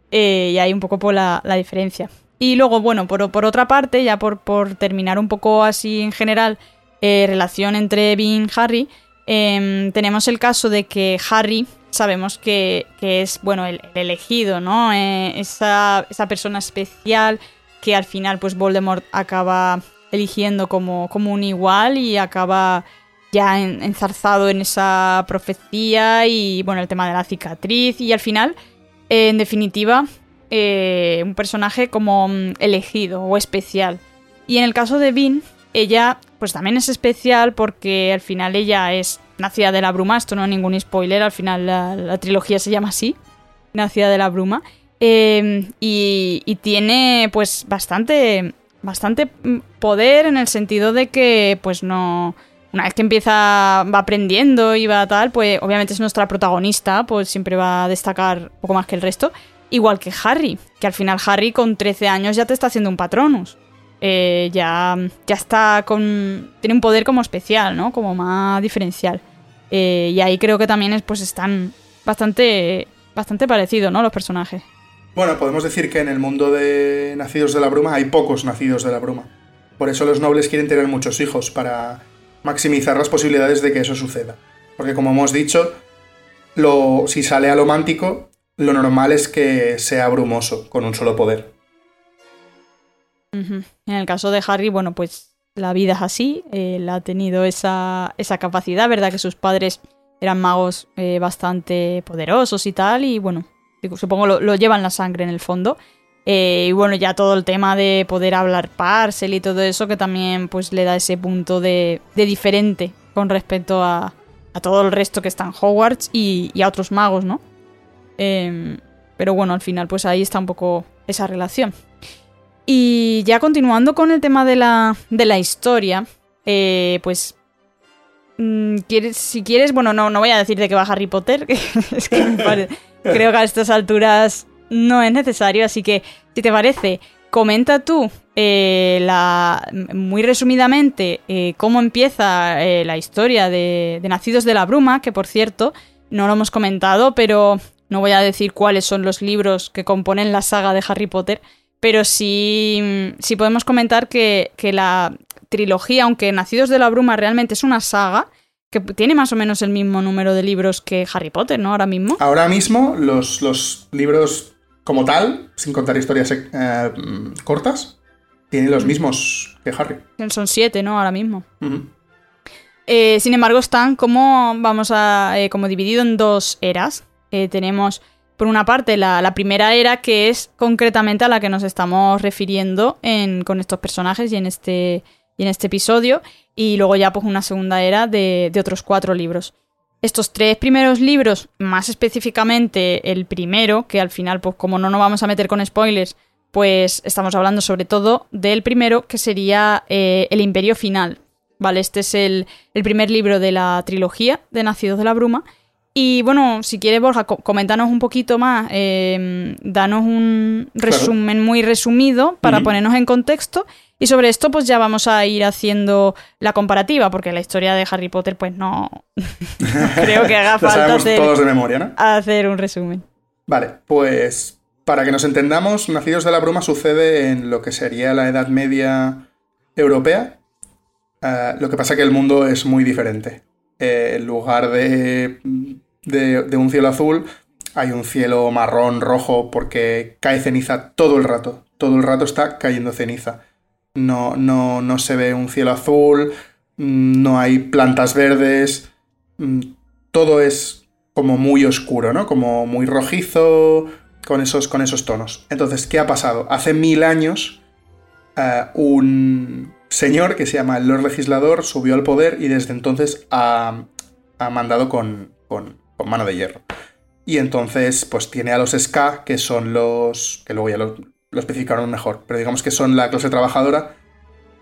A: Eh, y ahí un poco por la, la diferencia. Y luego, bueno, por, por otra parte, ya por, por terminar un poco así en general, relación entre Bean y Harry, em, tenemos el caso de que Harry sabemos que, es, bueno, el, el elegido, ¿no? Eh, esa, esa persona especial que al final, pues Voldemort acaba eligiendo como, como un igual y acaba ya en- enzarzado en esa profecía y, bueno, el tema de la cicatriz y al final, eh, en definitiva, eh, un personaje como mm, elegido o especial. Y en el caso de Bean, ella pues también es especial porque al final ella es nacida de la bruma, esto no es ningún spoiler, al final la, trilogía se llama así, nacida de la bruma, eh, y, y tiene pues bastante, bastante poder en el sentido de que pues no... Una vez que empieza, va aprendiendo y va tal, pues obviamente es nuestra protagonista, pues siempre va a destacar un poco más que el resto. Igual que Harry, que al final Harry con 13 años ya te está haciendo un patronus. Eh, ya, ya está con... Tiene un poder como especial, ¿no? Como más diferencial. Eh, y ahí creo que también es, pues están bastante, bastante parecidos, ¿no? Los personajes.
B: Bueno, podemos decir que en el mundo de nacidos de la bruma hay pocos nacidos de la bruma. Por eso los nobles quieren tener muchos hijos, para maximizar las posibilidades de que eso suceda. Porque como hemos dicho, lo, si sale a lo mántico, lo normal es que sea brumoso, con un solo poder.
A: En el caso de Harry, bueno, pues la vida es así. Él ha tenido esa, esa capacidad, ¿verdad? Que sus padres eran magos eh, bastante poderosos y tal. Y bueno, supongo lo, lo llevan la sangre en el fondo. Eh, y bueno, ya todo el tema de poder hablar parcel y todo eso, que también pues le da ese punto de, de diferente con respecto a, a todo el resto que está en Hogwarts y, y a otros magos, ¿no? Em, pero bueno, al final pues ahí está un poco esa relación. Y ya continuando con el tema de la, de la historia, eh, pues mm, quieres, si quieres, bueno, no, no voy a decir de qué va Harry Potter, que es que creo que a estas alturas no es necesario, así que si te parece, comenta tú eh, la, muy resumidamente eh, cómo empieza la historia de, de Nacidos de la Bruma, que por cierto no lo hemos comentado, pero no voy a decir cuáles son los libros que componen la saga de Harry Potter, pero sí, sí podemos comentar que, que la trilogía, aunque Nacidos de la Bruma realmente es una saga, que tiene más o menos el mismo número de libros que Harry Potter, ¿no? Ahora mismo.
B: Ahora mismo, los, los libros como tal, sin contar historias eh, cortas, tienen los mismos que Harry.
A: Son siete, ¿no? Ahora mismo. Eh, sin embargo, están como, vamos a, eh, como dividido en dos eras. Tenemos, por una parte, la, primera era, que es concretamente a la que nos estamos refiriendo en- con estos personajes y en este, y en este episodio. Y luego ya, pues, una segunda era de, de otros cuatro libros. Estos tres primeros libros, más específicamente el primero, que al final, pues como no nos vamos a meter con spoilers, pues estamos hablando sobre todo del primero, que sería eh, El Imperio Final. Vale, este es el, el primer libro de la trilogía de Nacidos de la Bruma. Y bueno, si quieres, Borja, co- coméntanos un poquito más, eh, danos un
B: Claro.
A: resumen muy resumido para ponernos en contexto. Y sobre esto, pues ya vamos a ir haciendo la comparativa, porque la historia de Harry Potter, pues no, no creo que haga falta hacer,
B: todos de memoria, ¿no?
A: hacer un resumen.
B: Vale, pues para que nos entendamos, Nacidos de la Bruma sucede en lo que sería la Edad Media europea. Eh, lo que pasa es que el mundo es muy diferente. Eh, en lugar de, de, un cielo azul, hay un cielo marrón, rojo, porque cae ceniza todo el rato. Todo el rato está cayendo ceniza. No, no, no se ve un cielo azul, no hay plantas verdes, mm, todo es como muy oscuro, ¿no? Como muy rojizo, con esos, con esos tonos. Entonces, ¿qué ha pasado? Hace mil años, eh, un señor que se llama el Lord Legislador subió al poder y desde entonces ha, mandado con, con, mano de hierro. Y entonces, pues tiene a los Ska, que son los. que luego ya lo, especificaron mejor, pero digamos que son la clase trabajadora.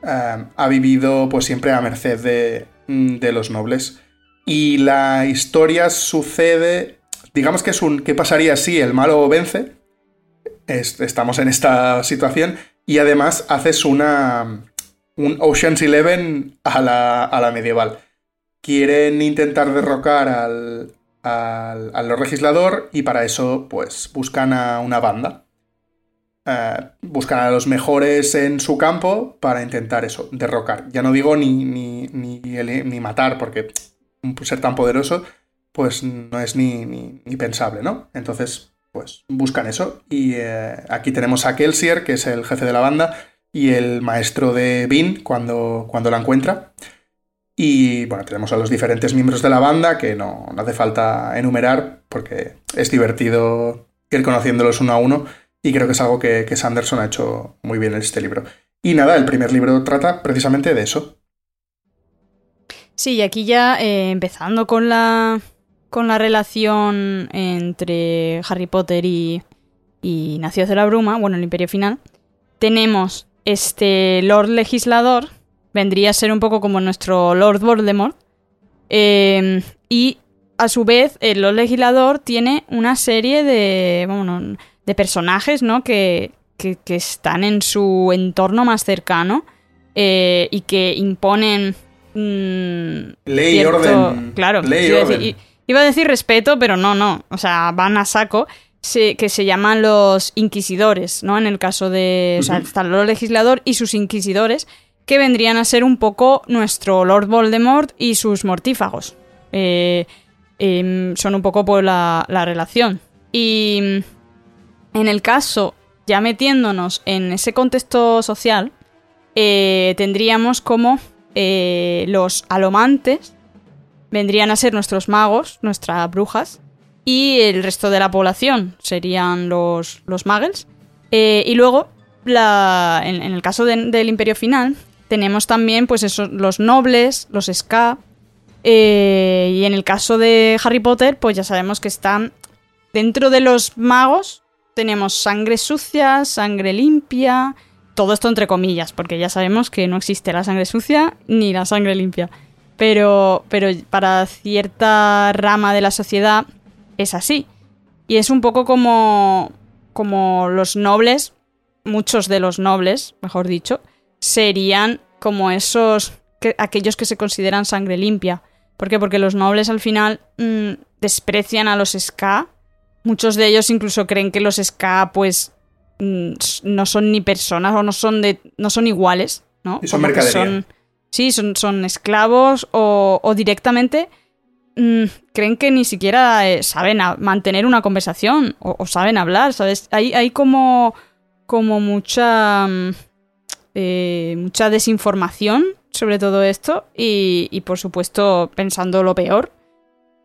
B: Eh, ha vivido, pues siempre a merced de, de los nobles. Y la historia sucede digamos que es un ¿qué pasaría si el malo vence? estamos en esta situación y además haces una un Ocean's Eleven a la, a la medieval. Quieren intentar derrocar al, al, legislador y para eso pues buscan a una banda. Eh, buscan a los mejores en su campo para intentar eso, derrocar. Ya no digo ni, ni, ni, ni matar, porque ser tan poderoso, pues no es ni, pensable, ¿no? Entonces, pues buscan eso. Y eh, aquí tenemos a Kelsier, que es el jefe de la banda, y el maestro de Bean cuando, cuando la encuentra. Y bueno, tenemos a los diferentes miembros de la banda, que no, hace falta enumerar, porque es divertido ir conociéndolos uno a uno, y creo que es algo que, Sanderson ha hecho muy bien en este libro. Y nada, el primer libro trata precisamente de eso.
A: Sí, y aquí ya eh, empezando con la, con la relación entre Harry Potter y, y Nacidos de la Bruma, bueno, el Imperio Final, tenemos este Lord Legislador, vendría a ser un poco como nuestro Lord Voldemort, em, y a su vez el Lord Legislador tiene una serie de, bueno, de personajes, ¿no? Que, que, están en su entorno más cercano eh, y que imponen...
B: Mm, Ley y orden.
A: Claro, Ley orden. Iba a decir respeto, pero no, no. O sea, van a saco. que se llaman los inquisidores, ¿no? En el caso de. O sea, está el legislador y sus inquisidores, que vendrían a ser un poco nuestro Lord Voldemort y sus mortífagos. Eh, em, son un poco por la, relación. Y en el caso, ya metiéndonos en ese contexto social, eh, tendríamos como eh, los alomantes, vendrían a ser nuestros magos, nuestras brujas, y el resto de la población serían los, los muggles. Y luego, la, en, el caso del Imperio Final, tenemos también pues esos, los nobles, los ska, eh, y en el caso de Harry Potter, pues ya sabemos que están dentro de los magos, tenemos sangre sucia, sangre limpia, todo esto entre comillas, porque ya sabemos que no existe la sangre sucia ni la sangre limpia pero, pero para cierta rama de la sociedad es así. Y es un poco como, como los nobles, muchos de los nobles, mejor dicho, serían como esos, que, aquellos que se consideran sangre limpia. ¿Por qué? Porque los nobles al final mm, desprecian a los ska. Muchos de ellos incluso creen que los ska, pues, mm, no son ni personas o no son, de, no son iguales, ¿no?
B: Y son mercadería.
A: Sí, son, son esclavos o, directamente mm, creen que ni siquiera eh, saben mantener una conversación o, saben hablar, ¿sabes? Hay, hay como, como mucha, eh, mucha desinformación sobre todo esto y, por supuesto pensando lo peor.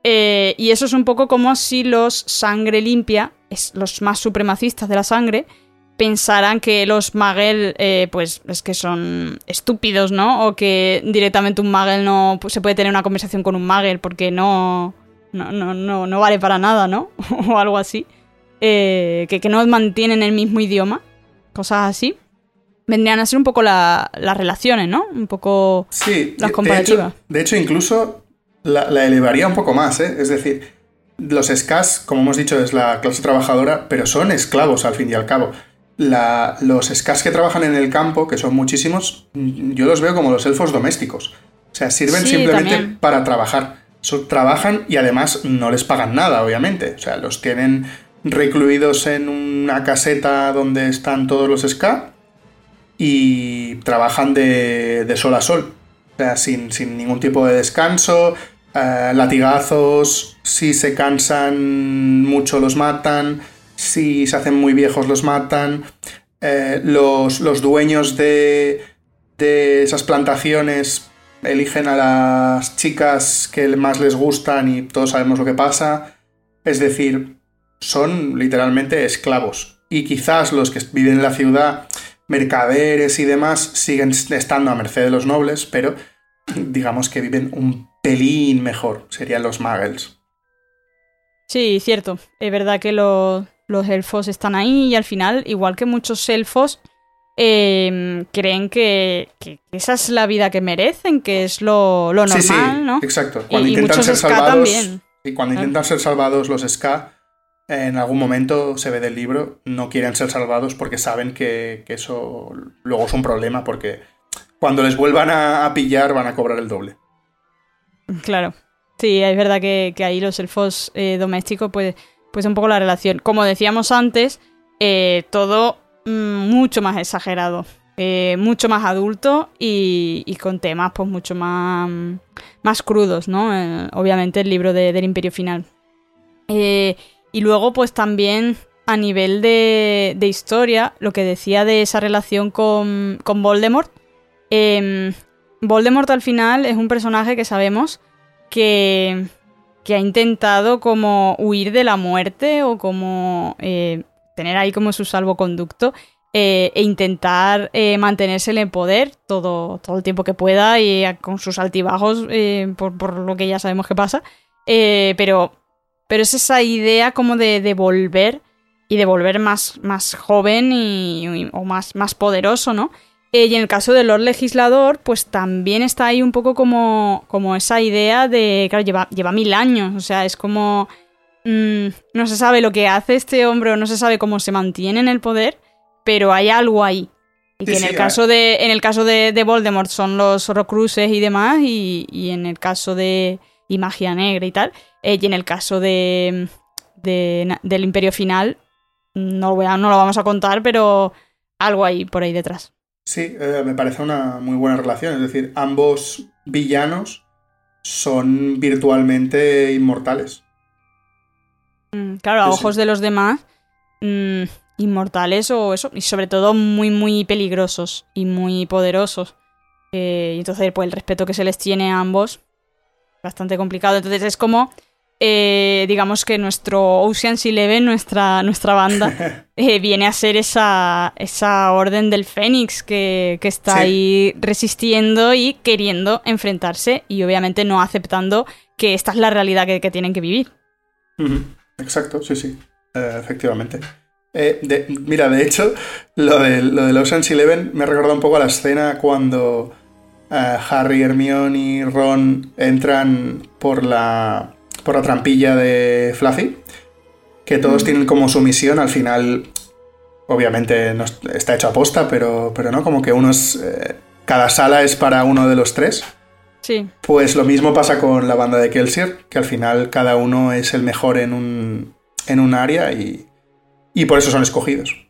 A: Eh, y eso es un poco como si los sangre limpia, es los más supremacistas de la sangre, pensarán que los Magel, eh, pues es que son estúpidos, ¿no? O que directamente un Magel no se puede tener una conversación con un Magel porque no, no, no, no, vale para nada, ¿no? o algo así. Eh, que, no mantienen el mismo idioma, cosas así. Vendrían a ser un poco las relaciones, ¿no? Un poco
B: sí,
A: las comparativas.
B: De hecho, incluso la, la, elevaría un poco más, ¿eh? Es decir, los SCAS, como hemos dicho, es la clase trabajadora, pero son esclavos al fin y al cabo los scars que trabajan en el campo, que son muchísimos, yo los veo como los elfos domésticos. O sea, sirven simplemente para trabajar. trabajan y además no les pagan nada, obviamente. O sea, los tienen recluidos en una caseta donde están todos los ska y trabajan de, sol a sol. O sea, sin, sin ningún tipo de descanso, eh, latigazos, si se cansan mucho los matan, si se hacen muy viejos los matan, eh, los, los, dueños de, de esas plantaciones eligen a las chicas que más les gustan y todos sabemos lo que pasa. Es decir, son literalmente esclavos. Y quizás los que viven en la ciudad, mercaderes y demás, siguen estando a merced de los nobles, pero digamos que viven un pelín mejor. Serían los muggles.
A: Sí, cierto. Es verdad que los, los elfos están ahí y al final, igual que muchos elfos, eh, creen que, que, esa es la vida que merecen, que es lo, lo normal,
B: sí, sí,
A: ¿no?
B: Exacto. Cuando
A: y,
B: intentan ser salvados.
A: también.
B: Y cuando intentan ser salvados los Ska, en algún momento se ve del libro, no quieren ser salvados porque saben que, eso luego es un problema, porque cuando les vuelvan a, pillar van a cobrar el doble.
A: Claro. Sí, es verdad que, ahí los elfos eh, domésticos, pues, pues un poco la relación. Como decíamos antes, eh, todo mm, mucho más exagerado. eh, mucho más adulto y, con temas pues mucho más, más crudos, ¿no? Obviamente el libro de- del Imperio Final. Eh, y luego pues también a nivel de, de historia, lo que decía de esa relación con, con Voldemort. em, Voldemort al final es un personaje que sabemos que, que ha intentado como huir de la muerte o como eh, tener ahí como su salvoconducto eh, e intentar eh, mantenerse en poder todo, todo el tiempo que pueda y con sus altibajos eh, por, por lo que ya sabemos que pasa. Pero, pero es esa idea como de, de volver y de volver más, más joven y, y- o más, más poderoso, ¿no? Eh, y en el caso del Lord Legislador, pues también está ahí un poco como, como esa idea de, claro, lleva, lleva mil años, o sea, es como... mm, no se sabe lo que hace este hombre o no se sabe cómo se mantiene en el poder, pero hay algo ahí. Y
B: Sí,
A: que en, el caso de, en el caso de, de Voldemort son los Horrocruxes y demás, y, y en el caso de... y magia negra y tal, eh, y en el caso de, del Imperio Final, no lo, voy a- no lo vamos a contar, pero algo ahí por ahí detrás.
B: Sí, eh, me parece una muy buena relación. Es decir, ambos villanos son virtualmente inmortales.
A: Mm, Claro, a
B: Sí, sí.
A: ojos de los demás, mm, inmortales o eso, y sobre todo muy, muy peligrosos y muy poderosos. Eh, y entonces, pues el respeto que se les tiene a ambos, bastante complicado. Entonces es como, eh, digamos que nuestro Ocean's Eleven, nuestra, nuestra banda, eh, viene a ser esa, esa orden del Fénix que, que está
B: Sí.
A: ahí resistiendo y queriendo enfrentarse y obviamente no aceptando que esta es la realidad que- que tienen que vivir.
B: Exacto, sí, sí. Eh, efectivamente. De- mira, de hecho, lo de, lo de Ocean's Eleven me recuerda un poco a la escena cuando Harry, Hermione y Ron entran por la, por la trampilla de Fluffy. Que todos
A: Mm.
B: tienen como su misión, al final, obviamente no es- está hecho a posta, pero, pero no, como que uno es. eh, cada sala es para uno de los tres.
A: Sí.
B: Pues lo mismo pasa con la banda de Kelsier, que al final cada uno es el mejor en un, en un área y, y por eso son escogidos.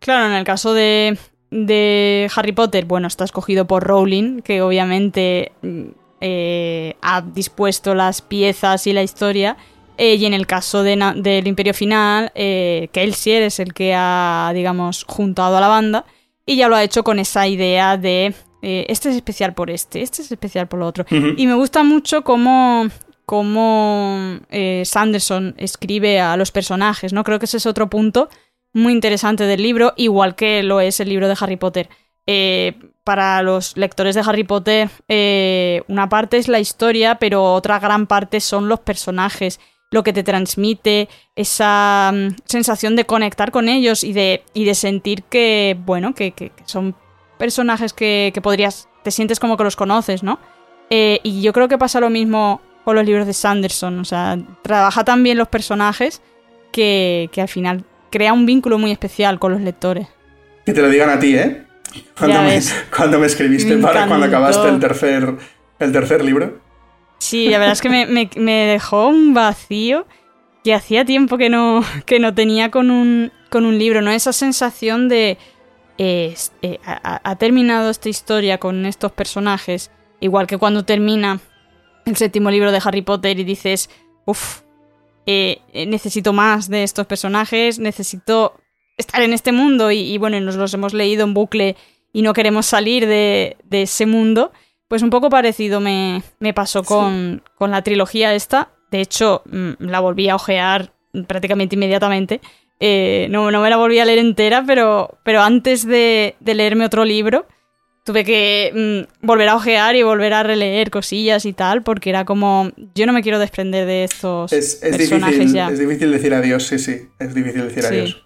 A: Claro, en el caso de, de Harry Potter, bueno, está escogido por Rowling, que obviamente mm, eh, ha dispuesto las piezas y la historia. eh, y en el caso de del Imperio Final, eh, Kelsier es el que ha, digamos, juntado a la banda. Y ya lo ha hecho con esa idea de eh, este es especial por este, este es especial por lo otro. Y me gusta mucho cómo, cómo eh, Sanderson escribe a los personajes, ¿no? Creo que ese es otro punto muy interesante del libro, igual que lo es el libro de Harry Potter. Eh, para los lectores de Harry Potter, eh, una parte es la historia, pero otra gran parte son los personajes, lo que te transmite, esa mm, sensación de conectar con ellos y de, y de sentir que, bueno, que, son personajes que, que podrías, te sientes como que los conoces, ¿no? Eh, y yo creo que pasa lo mismo con los libros de Sanderson, o sea, trabaja tan bien los personajes que, que al final crea un vínculo muy especial con los lectores.
B: Que te lo digan a ti, ¿eh? Cuando, me,
A: ves.
B: cuando me escribiste
A: Me
B: para cuando acabaste el tercer, el tercer libro.
A: Sí, la verdad es que me, dejó un vacío que hacía tiempo que no, que no tenía con un, con un libro, ¿no? Esa sensación de... eh, es- eh, ha, ha- ha terminado esta historia con estos personajes, Igual que cuando termina el séptimo libro de Harry Potter y dices, uff, eh, eh, necesito más de estos personajes, necesito estar en este mundo y, bueno, nos los hemos leído en bucle y no queremos salir de, ese mundo. Pues un poco parecido me, pasó con, con, la trilogía esta. De hecho, mm, la volví a ojear prácticamente inmediatamente. Eh, no, no, me la volví a leer entera, pero, pero antes de, de leerme otro libro, tuve que mm, volver a ojear y volver a releer cosillas y tal, porque era como, yo no me quiero desprender de estos personajes
B: difícil,
A: ya.
B: Es difícil decir adiós, sí, sí, es difícil decir adiós.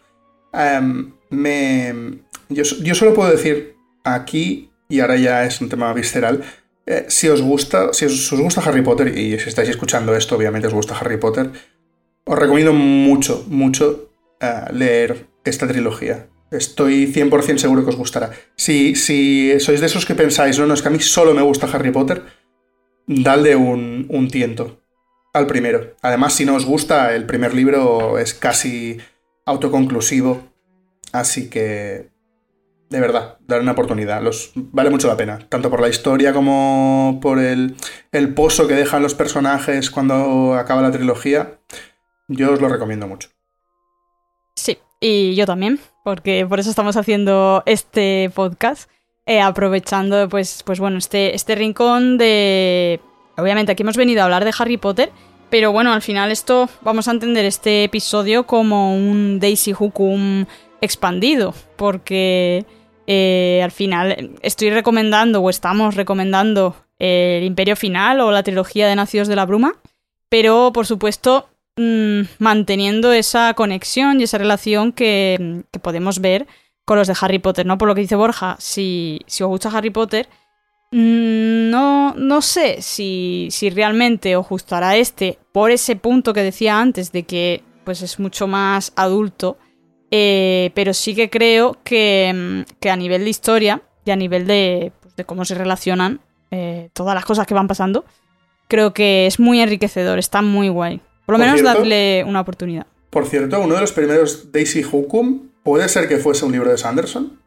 B: Em, me, yo, solo puedo decir aquí, y ahora ya es un tema visceral, eh, si os gusta, si os, gusta Harry Potter, y si estáis escuchando esto, obviamente os gusta Harry Potter, os recomiendo mucho, mucho eh, leer esta trilogía. Estoy 100% seguro que os gustará. Si, si sois de esos que pensáis, no, no, es que a mí solo me gusta Harry Potter, dadle un, un tiento al primero. Además, si no os gusta, el primer libro es casi autoconclusivo. Así que, de verdad, dar una oportunidad. Los, vale mucho la pena, tanto por la historia como por el, el pozo que dejan los personajes cuando acaba la trilogía. Yo os lo recomiendo mucho.
A: Sí, y yo también porque por eso estamos haciendo este podcast, eh, aprovechando pues, pues bueno, este, este rincón de... Obviamente aquí hemos venido a hablar de Harry Potter, pero bueno, al final esto vamos a entender este episodio como un Daisy Hukum expandido, porque eh, al final estoy recomendando o estamos recomendando el Imperio Final o la trilogía de Nacidos de la Bruma, pero por supuesto Mm, manteniendo esa conexión y esa relación que, podemos ver con los de Harry Potter, ¿no? Por lo que dice Borja, si, si os gusta Harry Potter, no, no sé si, si realmente os gustará este por ese punto que decía antes de que pues es mucho más adulto, eh, pero sí que creo que, mm, que, a nivel de historia y a nivel de, pues, de cómo se relacionan eh, todas las cosas que van pasando, creo que es muy enriquecedor, está muy guay. Por lo menos darle una oportunidad.
B: Por cierto, uno de los primeros Daisy Hukum, ¿puede ser que fuese un libro de Sanderson?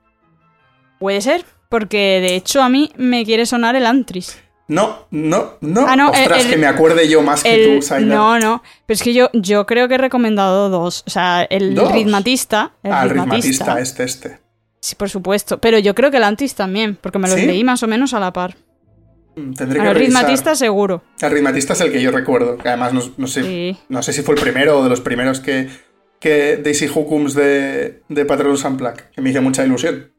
A: Puede ser, porque de hecho a mí me quiere sonar el Antris.
B: No, no, no. Ah, Ostras, que me acuerde yo más que tú, Saida.
A: No, no. Pero es que yo, yo creo que he recomendado dos. O sea, el ritmatista.
B: El ah, el ritmatista, este, este.
A: Sí, por supuesto. Pero yo creo que el Antris también, porque me los leí más o menos a la par.
B: Mm, tendré
A: el ritmatista seguro.
B: El ritmatista es el que yo recuerdo. además no, sé, no sé si fue el primero o de los primeros que, que Daisy Hookums de, de Patronus Unplugged, que me hizo mucha ilusión.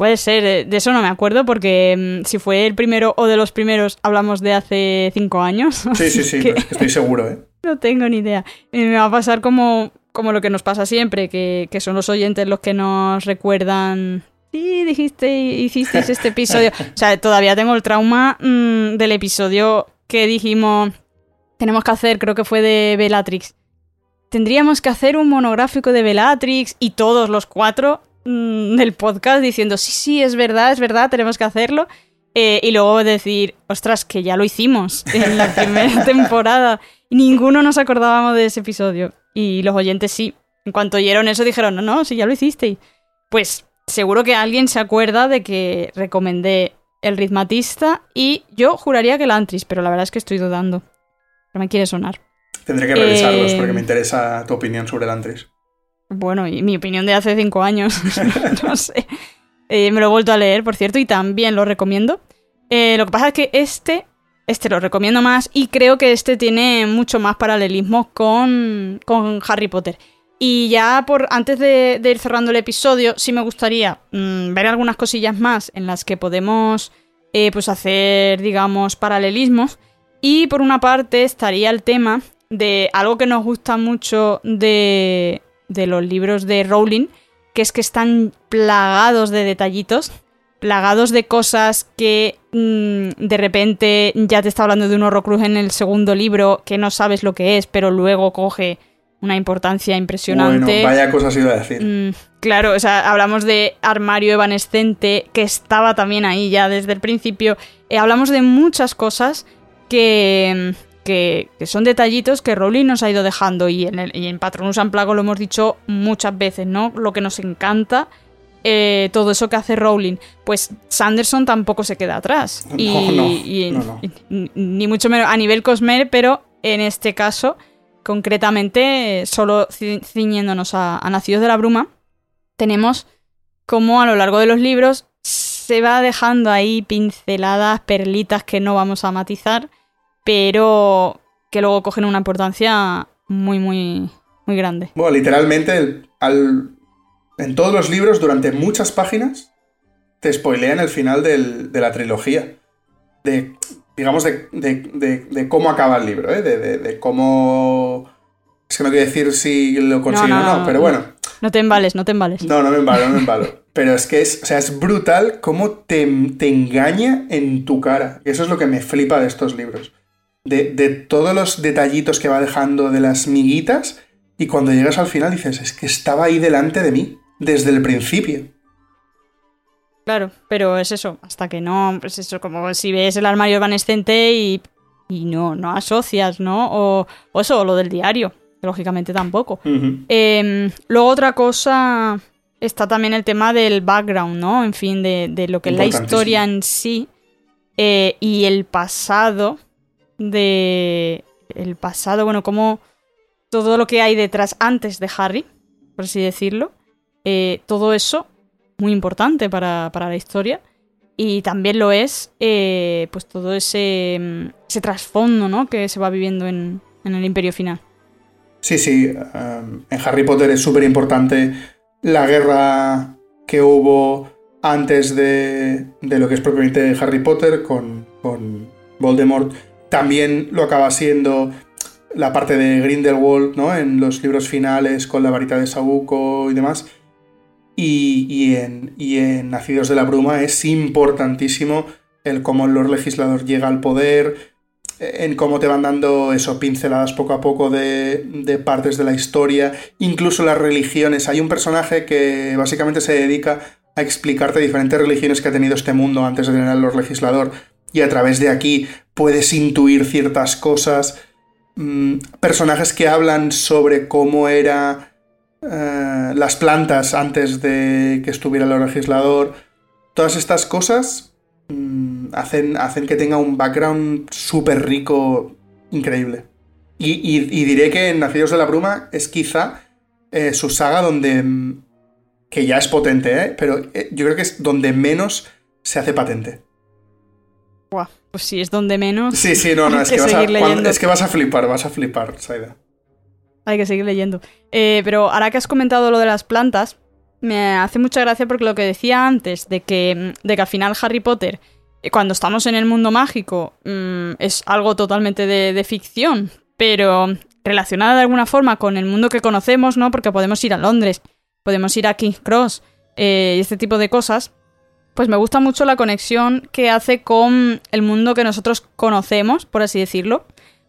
A: Puede ser, eh, de eso no me acuerdo porque mm, si fue el primero o de los primeros hablamos de hace cinco años.
B: Sí, sí, sí, estoy seguro, ¿eh?
A: No tengo ni idea. Me va a pasar como, como lo que nos pasa siempre, que, que son los oyentes los que nos recuerdan sí, dijiste, hicisteis este episodio. O sea, todavía tengo el trauma mm, del episodio que dijimos, tenemos que hacer, creo que fue de Bellatrix. Tendríamos que hacer un monográfico de Bellatrix y todos los cuatro mm, del podcast diciendo, sí, sí, es verdad, es verdad, tenemos que hacerlo. Eh, y luego decir, ostras, que ya lo hicimos en la primera temporada. Y ninguno nos acordábamos de ese episodio. Y los oyentes sí. En cuanto oyeron eso dijeron, no, no, sí, ya lo hicisteis. Pues seguro que alguien se acuerda de que recomendé el ritmatista y yo juraría que el Antris, pero la verdad es que estoy dudando. No me quiere sonar.
B: Tendré que revisarlos porque me eh, interesa tu opinión sobre el Antris.
A: Bueno, y mi opinión de hace cinco años, no sé. Eh, me lo he vuelto a leer, por cierto, y también lo recomiendo. Eh, lo que pasa es que este, este lo recomiendo más y creo que este tiene mucho más paralelismo con, con Harry Potter. Y ya por antes de, ir cerrando el episodio, sí me gustaría mm, ver algunas cosillas más en las que podemos eh, pues hacer, digamos, paralelismos. Y por una parte estaría el tema de algo que nos gusta mucho de, de los libros de Rowling, que es que están plagados de detallitos, plagados de cosas que mm, de repente ya te está hablando de un horrocruz en el segundo libro que no sabes lo que es, pero luego coge una importancia impresionante.
B: Bueno, vaya cosas iba a decir.
A: Mm, claro, o sea, hablamos de armario evanescente, que estaba también ahí ya desde el principio. Eh, hablamos de muchas cosas que, que, son detallitos que Rowling nos ha ido dejando y en, el, y en Patronus Amplago lo hemos dicho muchas veces, ¿no? Lo que nos encanta eh, todo eso que hace Rowling. Pues Sanderson tampoco se queda atrás.
B: No,
A: y,
B: no,
A: y-
B: no,
A: y- ni mucho menos a nivel Cosmere, pero en este caso, concretamente, solo ci- ciñéndonos a, a Nacidos de la Bruma, tenemos como a lo largo de los libros se va dejando ahí pinceladas, perlitas que no vamos a matizar, pero que luego cogen una importancia muy, muy, muy grande.
B: Bueno, literalmente, al- en todos los libros, durante muchas páginas, te spoilean el final del- de la trilogía. De, digamos, de, de- de- de cómo acaba el libro, ¿eh? De, de- de cómo... Es que no quiero decir si lo consiguen
A: no,
B: o no, pero
A: no.
B: bueno.
A: No te embales, no te embales.
B: No, no me embalo, no me embalo. Pero es que es, o sea, es brutal cómo te, te engaña en tu cara. Eso es lo que me flipa de estos libros. De, de todos los detallitos que va dejando de las miguitas. Y cuando llegas al final dices, es que estaba ahí delante de mí. Desde el principio.
A: Claro, pero es eso, hasta que no, pues eso, como si ves el armario evanescente y, y no, no asocias, ¿no? O, o eso, o lo del diario, que lógicamente tampoco. Eh, luego otra cosa está también el tema del background, ¿no? En fin, de, de lo que es la historia en sí eh, y el pasado de... El pasado, bueno, como todo lo que hay detrás antes de Harry, por así decirlo, eh, todo eso muy importante para, para la historia. Y también lo es, eh, pues todo ese, mm, ese trasfondo, ¿no? Que se va viviendo en, en el Imperio Final.
B: Sí, sí. um, en Harry Potter es súper importante la guerra que hubo antes de, de lo que es propiamente Harry Potter con, con Voldemort. También lo acaba siendo la parte de Grindelwald, ¿no? En los libros finales con la varita de Sabuco y demás. Y, y en, y en Nacidos de la Bruma es importantísimo el cómo el Lord Legislador llega al poder, en cómo te van dando eso, pinceladas poco a poco de, de partes de la historia, incluso las religiones. Hay un personaje que básicamente se dedica a explicarte diferentes religiones que ha tenido este mundo antes de tener al Lord Legislador, y a través de aquí puedes intuir ciertas cosas. Mm, personajes que hablan sobre cómo era eh, las plantas antes de que estuviera el Legislador. Todas estas cosas mm, hacen, hacen que tenga un background súper rico, increíble. Y, y- diré que Nacidos de la Bruma es quizá eh, su saga donde... mm, que ya es potente, ¿eh? Pero yo creo que es donde menos se hace patente.
A: Buah, pues sí, es donde menos.
B: Sí, sí, no, no, es
A: que
B: que, vas a, cuando- es que vas a flipar, vas a flipar, Saida.
A: Hay que seguir leyendo. Eh, pero ahora que has comentado lo de las plantas, me hace mucha gracia porque lo que decía antes, de que, de que al final Harry Potter, eh, cuando estamos en el mundo mágico, mm, es algo totalmente de, de ficción, pero relacionada de alguna forma con el mundo que conocemos, ¿no? Porque podemos ir a Londres, podemos ir a King's Cross eh, y este tipo de cosas. Pues me gusta mucho la conexión que hace con el mundo que nosotros conocemos, por así decirlo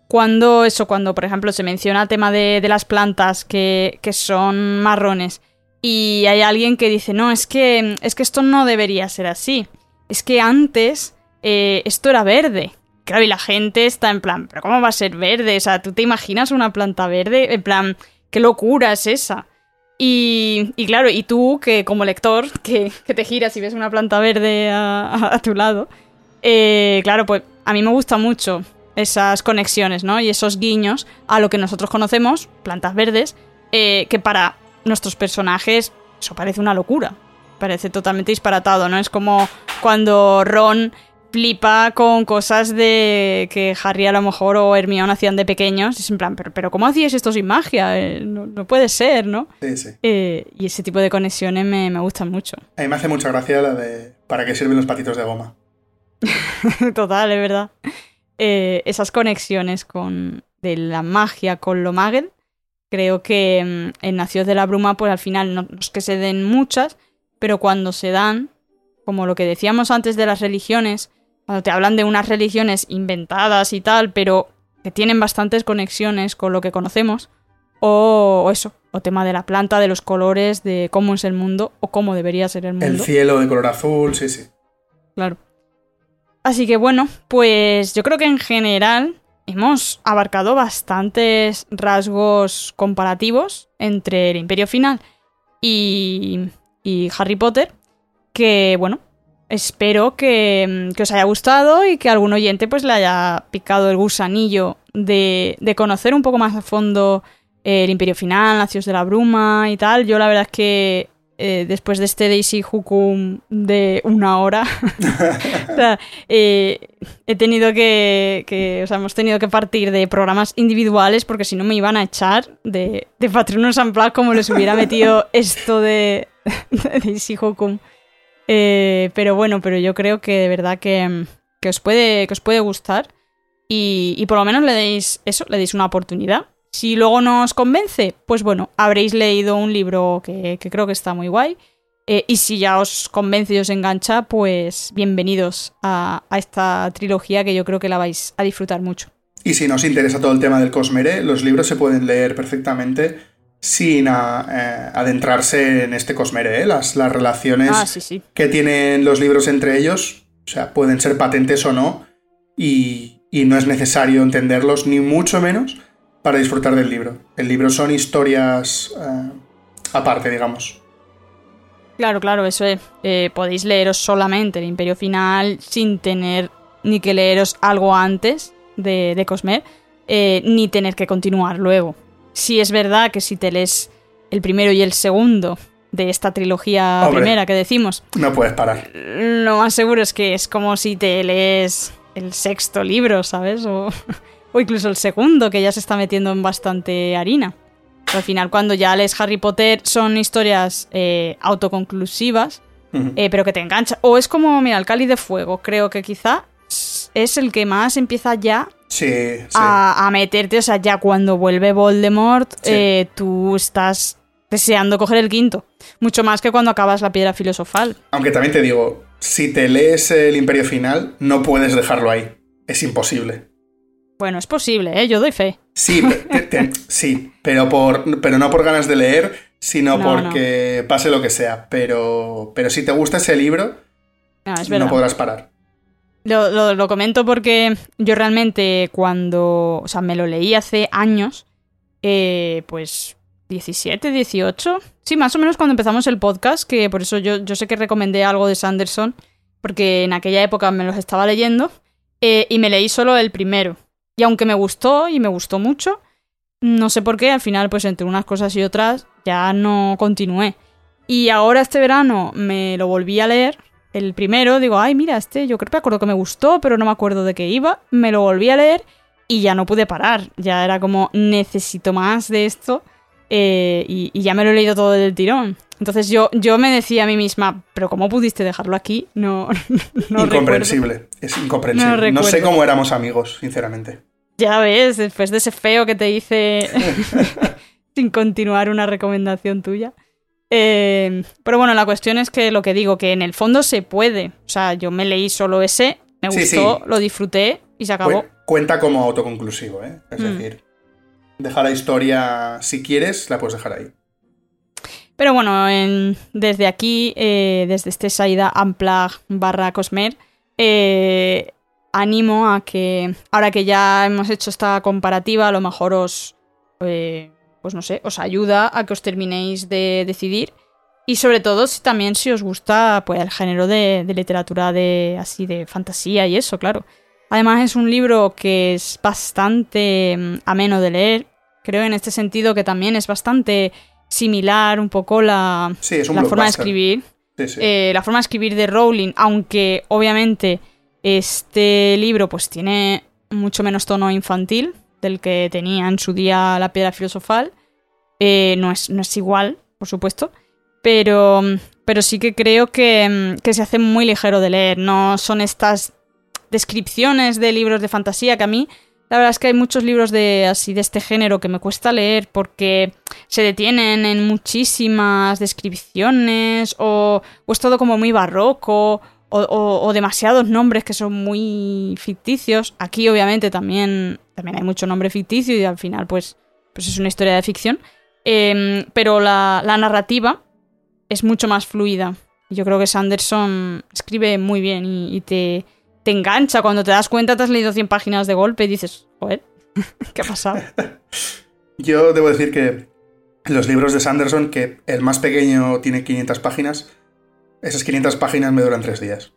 A: cuando eso, cuando por ejemplo se menciona el tema de, de las plantas que, que son marrones y hay alguien que dice, no, es que, es que esto no debería ser así. Es que antes eh, esto era verde. Claro, y la gente está en plan, pero ¿cómo va a ser verde? O sea, ¿tú te imaginas una planta verde? En plan, ¿qué locura es esa? Y, claro, y tú, que como lector, que, te giras y ves una planta verde a tu lado, eh, claro, pues a mí me gusta mucho esas conexiones, ¿no? Y esos guiños a lo que nosotros conocemos, plantas verdes, eh, que para nuestros personajes eso parece una locura. Parece totalmente disparatado, ¿no? Es como cuando Ron flipa con cosas de que Harry a lo mejor o Hermione hacían de pequeños. Es en plan, pero, pero ¿cómo hacías esto sin magia? Eh, no, no puede ser, ¿no?
B: Sí, sí.
A: Eh, y ese tipo de conexiones me, me gustan mucho.
B: A mí me hace mucha gracia la de ¿para qué sirven los patitos de goma?
A: Total, es verdad. Eh, esas conexiones con de la magia con lo magel, creo que mm, en Nacidos de la Bruma, pues al final no, no es que se den muchas, pero cuando se dan, como lo que decíamos antes de las religiones, cuando te hablan de unas religiones inventadas y tal, pero que tienen bastantes conexiones con lo que conocemos, o, o eso, o tema de la planta, de los colores, de cómo es el mundo, o cómo debería ser el mundo.
B: El cielo de color azul, sí, sí.
A: Claro. Así que bueno, pues yo creo que en general hemos abarcado bastantes rasgos comparativos entre el Imperio Final y, y Harry Potter, que bueno, espero que, que, os haya gustado y que algún oyente pues le haya picado el gusanillo de, conocer un poco más a fondo el Imperio Final, Nacios de la Bruma y tal. Yo la verdad es que eh, después de este Daisy Hukum de una hora, eh, he tenido que, o sea, hemos tenido que partir de programas individuales porque si no me iban a echar de, de Unplugged como les hubiera metido esto de, de Daisy Hukum. Eh, pero bueno, pero yo creo que de verdad que, que, os, puede, que os puede gustar y, y por lo menos le deis eso, le deis una oportunidad. Si luego no os convence, pues bueno, habréis leído un libro que, creo que está muy guay. Eh, y si ya os convence y os engancha, pues bienvenidos a, esta trilogía que yo creo que la vais a disfrutar mucho.
B: Y si nos interesa todo el tema del Cosmere, los libros se pueden leer perfectamente sin eh, adentrarse en este Cosmere. ¿eh? Las, las relaciones
A: ah,
B: que tienen los libros entre ellos, o sea, pueden ser patentes o no, y, y no es necesario entenderlos, ni mucho menos para disfrutar del libro. El libro son historias eh, aparte, digamos.
A: Claro, claro, eso es. Eh, podéis leeros solamente el Imperio Final sin tener ni que leeros algo antes de, de Cosmer, ni tener que continuar luego. Si es verdad que si te lees el primero y el segundo de esta trilogía primera que decimos...
B: No puedes parar.
A: Lo más seguro es que es como si te lees el sexto libro, ¿sabes? O o incluso el segundo, que ya se está metiendo en bastante harina. al final, cuando ya lees Harry Potter, son historias eh, autoconclusivas, eh, pero que te enganchan. O es como, mira, el Cáliz de Fuego, creo que quizá es el que más empieza ya A, meterte, o sea, ya cuando vuelve Voldemort, eh, tú estás deseando coger el quinto. Mucho más que cuando acabas la piedra filosofal.
B: Aunque también te digo, si te lees el Imperio Final, no puedes dejarlo ahí. Es imposible.
A: Bueno, es posible, ¿eh? Yo doy fe.
B: Sí, sí, pero, por, pero no por ganas de leer, sino porque pase lo que sea. Pero, pero si te gusta ese libro, no, podrás parar.
A: Lo, comento porque yo realmente cuando, o sea, me lo leí hace años, eh, pues 17, 18, sí, más o menos cuando empezamos el podcast, que por eso yo, yo sé que recomendé algo de Sanderson, porque en aquella época me los estaba leyendo, eh, y me leí solo el primero. Y aunque me gustó y me gustó mucho, no sé por qué, al final, pues entre unas cosas y otras, ya no continué. Y ahora este verano me lo volví a leer, el primero, digo, ay, mira, este yo creo que me acuerdo que me gustó, pero no me acuerdo de qué iba. Me lo volví a leer y ya no pude parar. Ya era como, necesito más de esto. Eh, y, ya me lo he leído todo del tirón. Entonces yo, yo me decía a mí misma, pero ¿cómo pudiste dejarlo aquí? No,
B: no Incomprensible, es incomprensible. no sé cómo éramos amigos, sinceramente.
A: Ya ves, después de ese feo que te hice sin continuar una recomendación tuya. Eh, pero bueno, la cuestión es que lo que digo, que en el fondo se puede. O sea, yo me leí solo ese, me gustó, lo disfruté y se acabó.
B: Cuenta como autoconclusivo, ¿eh? Es mm. decir, deja la historia, si quieres, la puedes dejar ahí.
A: Pero bueno, desde aquí, eh, desde este Saida Amplag barra Cosmer, eh, animo a que, ahora que ya hemos hecho esta comparativa, a lo mejor os, eh, pues no sé, os ayuda a que os terminéis de decidir. Y sobre todo, si, también si os gusta pues, el género de, literatura de así de fantasía y eso, claro. Además es un libro que es bastante mm, ameno de leer. Creo en este sentido que también es bastante similar un poco la, la forma de escribir. Eh, la forma de escribir de Rowling, aunque obviamente este libro pues tiene mucho menos tono infantil del que tenía en su día la piedra filosofal. Eh, no, es, no, es, igual, por supuesto, pero, pero sí que creo que, que, se hace muy ligero de leer. No son estas descripciones de libros de fantasía que a mí, la verdad es que hay muchos libros de así de este género que me cuesta leer porque se detienen en muchísimas descripciones o, o es todo como muy barroco o, demasiados nombres que son muy ficticios. Aquí obviamente también, también hay mucho nombre ficticio y al final pues, pues es una historia de ficción. Em, pero la, narrativa es mucho más fluida. Yo creo que Sanderson escribe muy bien y, te, te, engancha. Cuando te das cuenta te has leído 100 páginas de golpe y dices, joder, ¿qué ha pasado?
B: yo debo decir que los libros de Sanderson, que el más pequeño tiene 500 páginas, esas 500 páginas me duran tres días.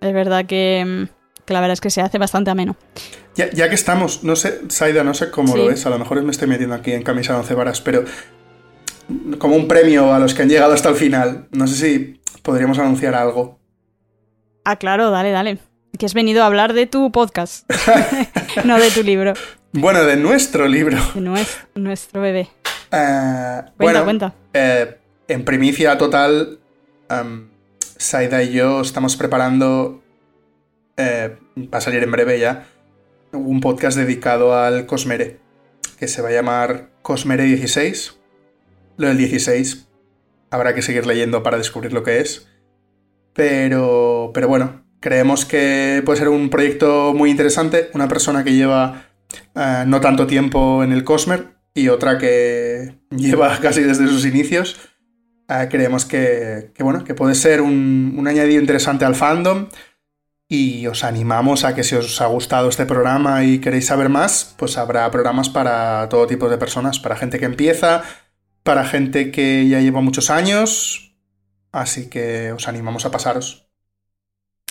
A: Es verdad que, mm, que la verdad es que se hace bastante ameno.
B: Ya, ya que estamos, no sé, Saida, no sé cómo
A: Sí.
B: lo ves, a lo mejor me estoy metiendo aquí en camisa de once varas, pero como un premio a los que han llegado hasta el final, no sé si podríamos anunciar algo.
A: Ah, claro, dale, dale. Que has venido a hablar de tu podcast, no de tu libro,
B: Bueno, de nuestro libro.
A: de nues- nuestro bebé.
B: Eh,
A: Cuenta,
B: bueno,
A: cuenta.
B: eh, en primicia total, em, Saida y yo estamos preparando, eh, va a salir en breve ya, un podcast dedicado al Cosmere, que se va a llamar Cosmere 16. Lo del 16 habrá que seguir leyendo para descubrir lo que es. Pero, pero bueno, creemos que puede ser un proyecto muy interesante. Una persona que lleva eh, no tanto tiempo en el Cosmer y otra que lleva casi desde sus inicios. Eh, creemos que, que, bueno, que puede ser un, un añadido interesante al fandom. Y os animamos a que si os ha gustado este programa y queréis saber más, pues habrá programas para todo tipo de personas, para gente que empieza, para gente que ya lleva muchos años. Así que os animamos a pasaros.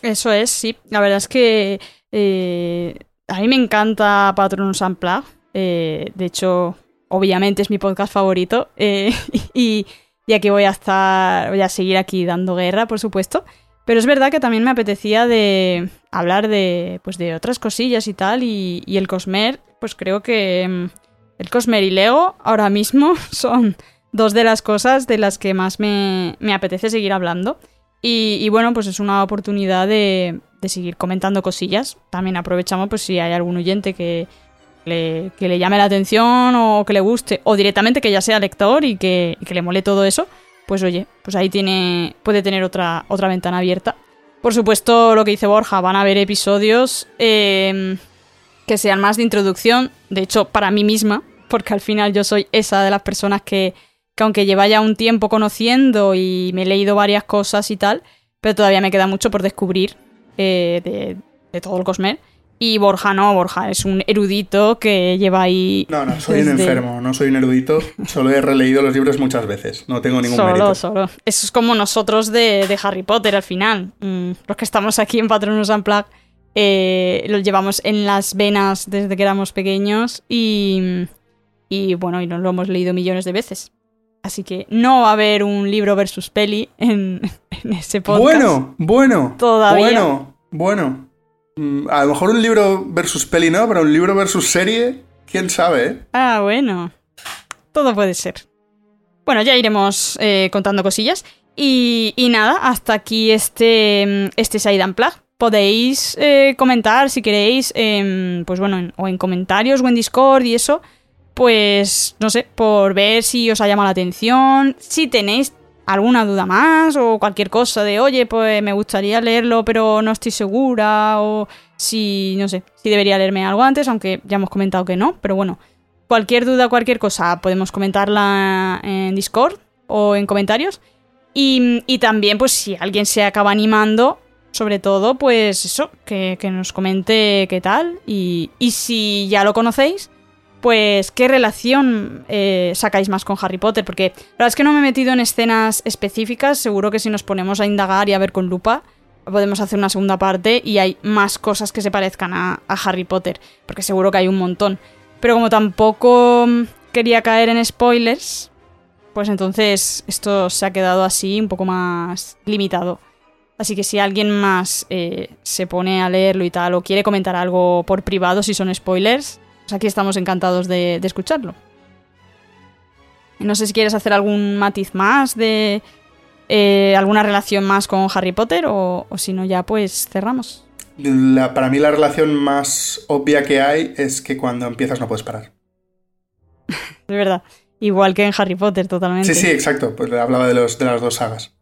A: Eso es, sí. La verdad es que eh, a mí me encanta Patronus Unplugged. Eh, de hecho, obviamente es mi podcast favorito. eh, y, y aquí voy a estar, voy a seguir aquí dando guerra, por supuesto. Pero es verdad que también me apetecía de hablar de, pues de otras cosillas y tal. Y, y el Cosmer, pues creo que mm, el Cosmer y Lego ahora mismo son dos de las cosas de las que más me, me apetece seguir hablando. Y, y bueno, pues es una oportunidad de, de seguir comentando cosillas. También aprovechamos pues si hay algún oyente que le, que le llame la atención o que le guste, o directamente que ya sea lector y que, que le mole todo eso, pues oye, pues ahí tiene, puede tener otra, otra ventana abierta. Por supuesto, lo que dice Borja, van a haber episodios eh, que sean más de introducción, de hecho, para mí misma, porque al final yo soy esa de las personas que, que aunque lleva ya un tiempo conociendo y me he leído varias cosas y tal, pero todavía me queda mucho por descubrir eh, de, de todo el Cosmer. Y Borja no, Borja es un erudito que lleva ahí...
B: No, no, soy un enfermo, no soy un erudito. Solo he releído los libros muchas veces. No tengo ningún
A: Solo,
B: mérito.
A: solo. Eso es como nosotros de, de Harry Potter al final. Mm, los que estamos aquí en Patronus Unplugged eh, lo llevamos en las venas desde que éramos pequeños y, y bueno, y nos lo hemos leído millones de veces. Así que no va a haber un libro versus peli en, en ese podcast.
B: Bueno, bueno.
A: Todavía.
B: Bueno, bueno. Mm, A lo mejor un libro versus peli no, pero un libro versus serie, quién sabe, ¿eh?
A: Ah, bueno. Todo puede ser. Bueno, ya iremos eh, contando cosillas. Y, nada, hasta aquí este, mm, este Side Unplugged. Podéis eh, comentar si queréis, em, pues bueno, en- o en comentarios o en Discord y eso. Pues no sé, por ver si os ha llamado la atención, si tenéis alguna duda más o cualquier cosa de, oye, pues me gustaría leerlo pero no estoy segura o si, no sé, si debería leerme algo antes, aunque ya hemos comentado que no, pero bueno, cualquier duda, cualquier cosa, podemos comentarla en Discord o en comentarios. Y, y también, pues si alguien se acaba animando, sobre todo, pues eso, que, que nos comente qué tal. Y, y si ya lo conocéis, pues qué relación eh, sacáis más con Harry Potter. Porque la verdad es que no me he metido en escenas específicas, seguro que si nos ponemos a indagar y a ver con lupa, podemos hacer una segunda parte y hay más cosas que se parezcan a, Harry Potter, porque seguro que hay un montón. Pero como tampoco mm, quería caer en spoilers, pues entonces esto se ha quedado así un poco más limitado. Así que si alguien más eh, se pone a leerlo y tal, o quiere comentar algo por privado si son spoilers, pues aquí estamos encantados de, de escucharlo. No sé si quieres hacer algún matiz más de eh, alguna relación más con Harry Potter o, o si no ya pues cerramos.
B: La- para mí la relación más obvia que hay es que cuando empiezas no puedes parar.
A: De verdad. Igual que en Harry Potter, totalmente.
B: Sí, sí, exacto. Pues hablaba de, los, de las dos sagas.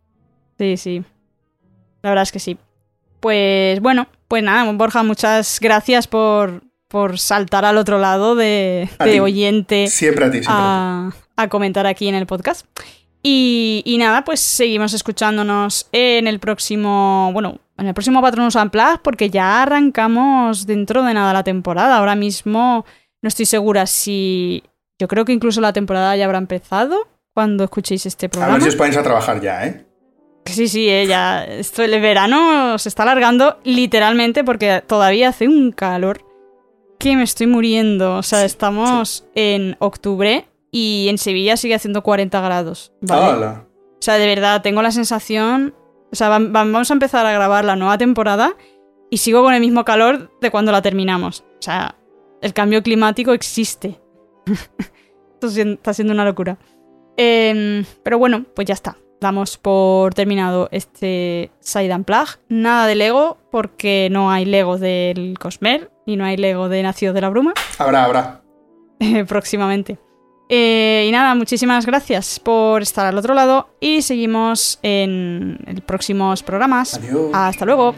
A: Sí, sí. La verdad es que sí. Pues bueno, pues nada, Borja, muchas gracias por, por saltar al otro lado de,
B: A
A: oyente
B: Siempre a ti, siempre a ti.
A: a, a comentar aquí en el podcast. Y, y nada, pues seguimos escuchándonos en el próximo, bueno, en el próximo Patronus Unplugged porque ya arrancamos dentro de nada la temporada. Ahora mismo no estoy segura si yo creo que incluso la temporada ya habrá empezado cuando escuchéis este
B: A
A: programa.
B: ver si os ponéis a trabajar ya, ¿eh?
A: Sí, sí, eh, ya. Esto, el verano se está alargando literalmente porque todavía hace un calor que me estoy muriendo. O sea,
B: Sí,
A: estamos en octubre y en Sevilla sigue haciendo 40 grados. ¿vale?
B: Hala.
A: O sea, de verdad, tengo la sensación. O sea, vam- vam- vamos a empezar a grabar la nueva temporada y sigo con el mismo calor de cuando la terminamos. O sea, el cambio climático existe. Esto está siendo una locura. Em, pero bueno, pues ya está. Damos por terminado este Side and Plug. Nada de Lego, porque no hay Lego del Cosmer y no hay Lego de Nacidos de la Bruma
B: Habrá, habrá.
A: próximamente. Eh, y nada, muchísimas gracias por estar al otro lado y seguimos en, en próximos programas.
B: Adiós.
A: Hasta luego.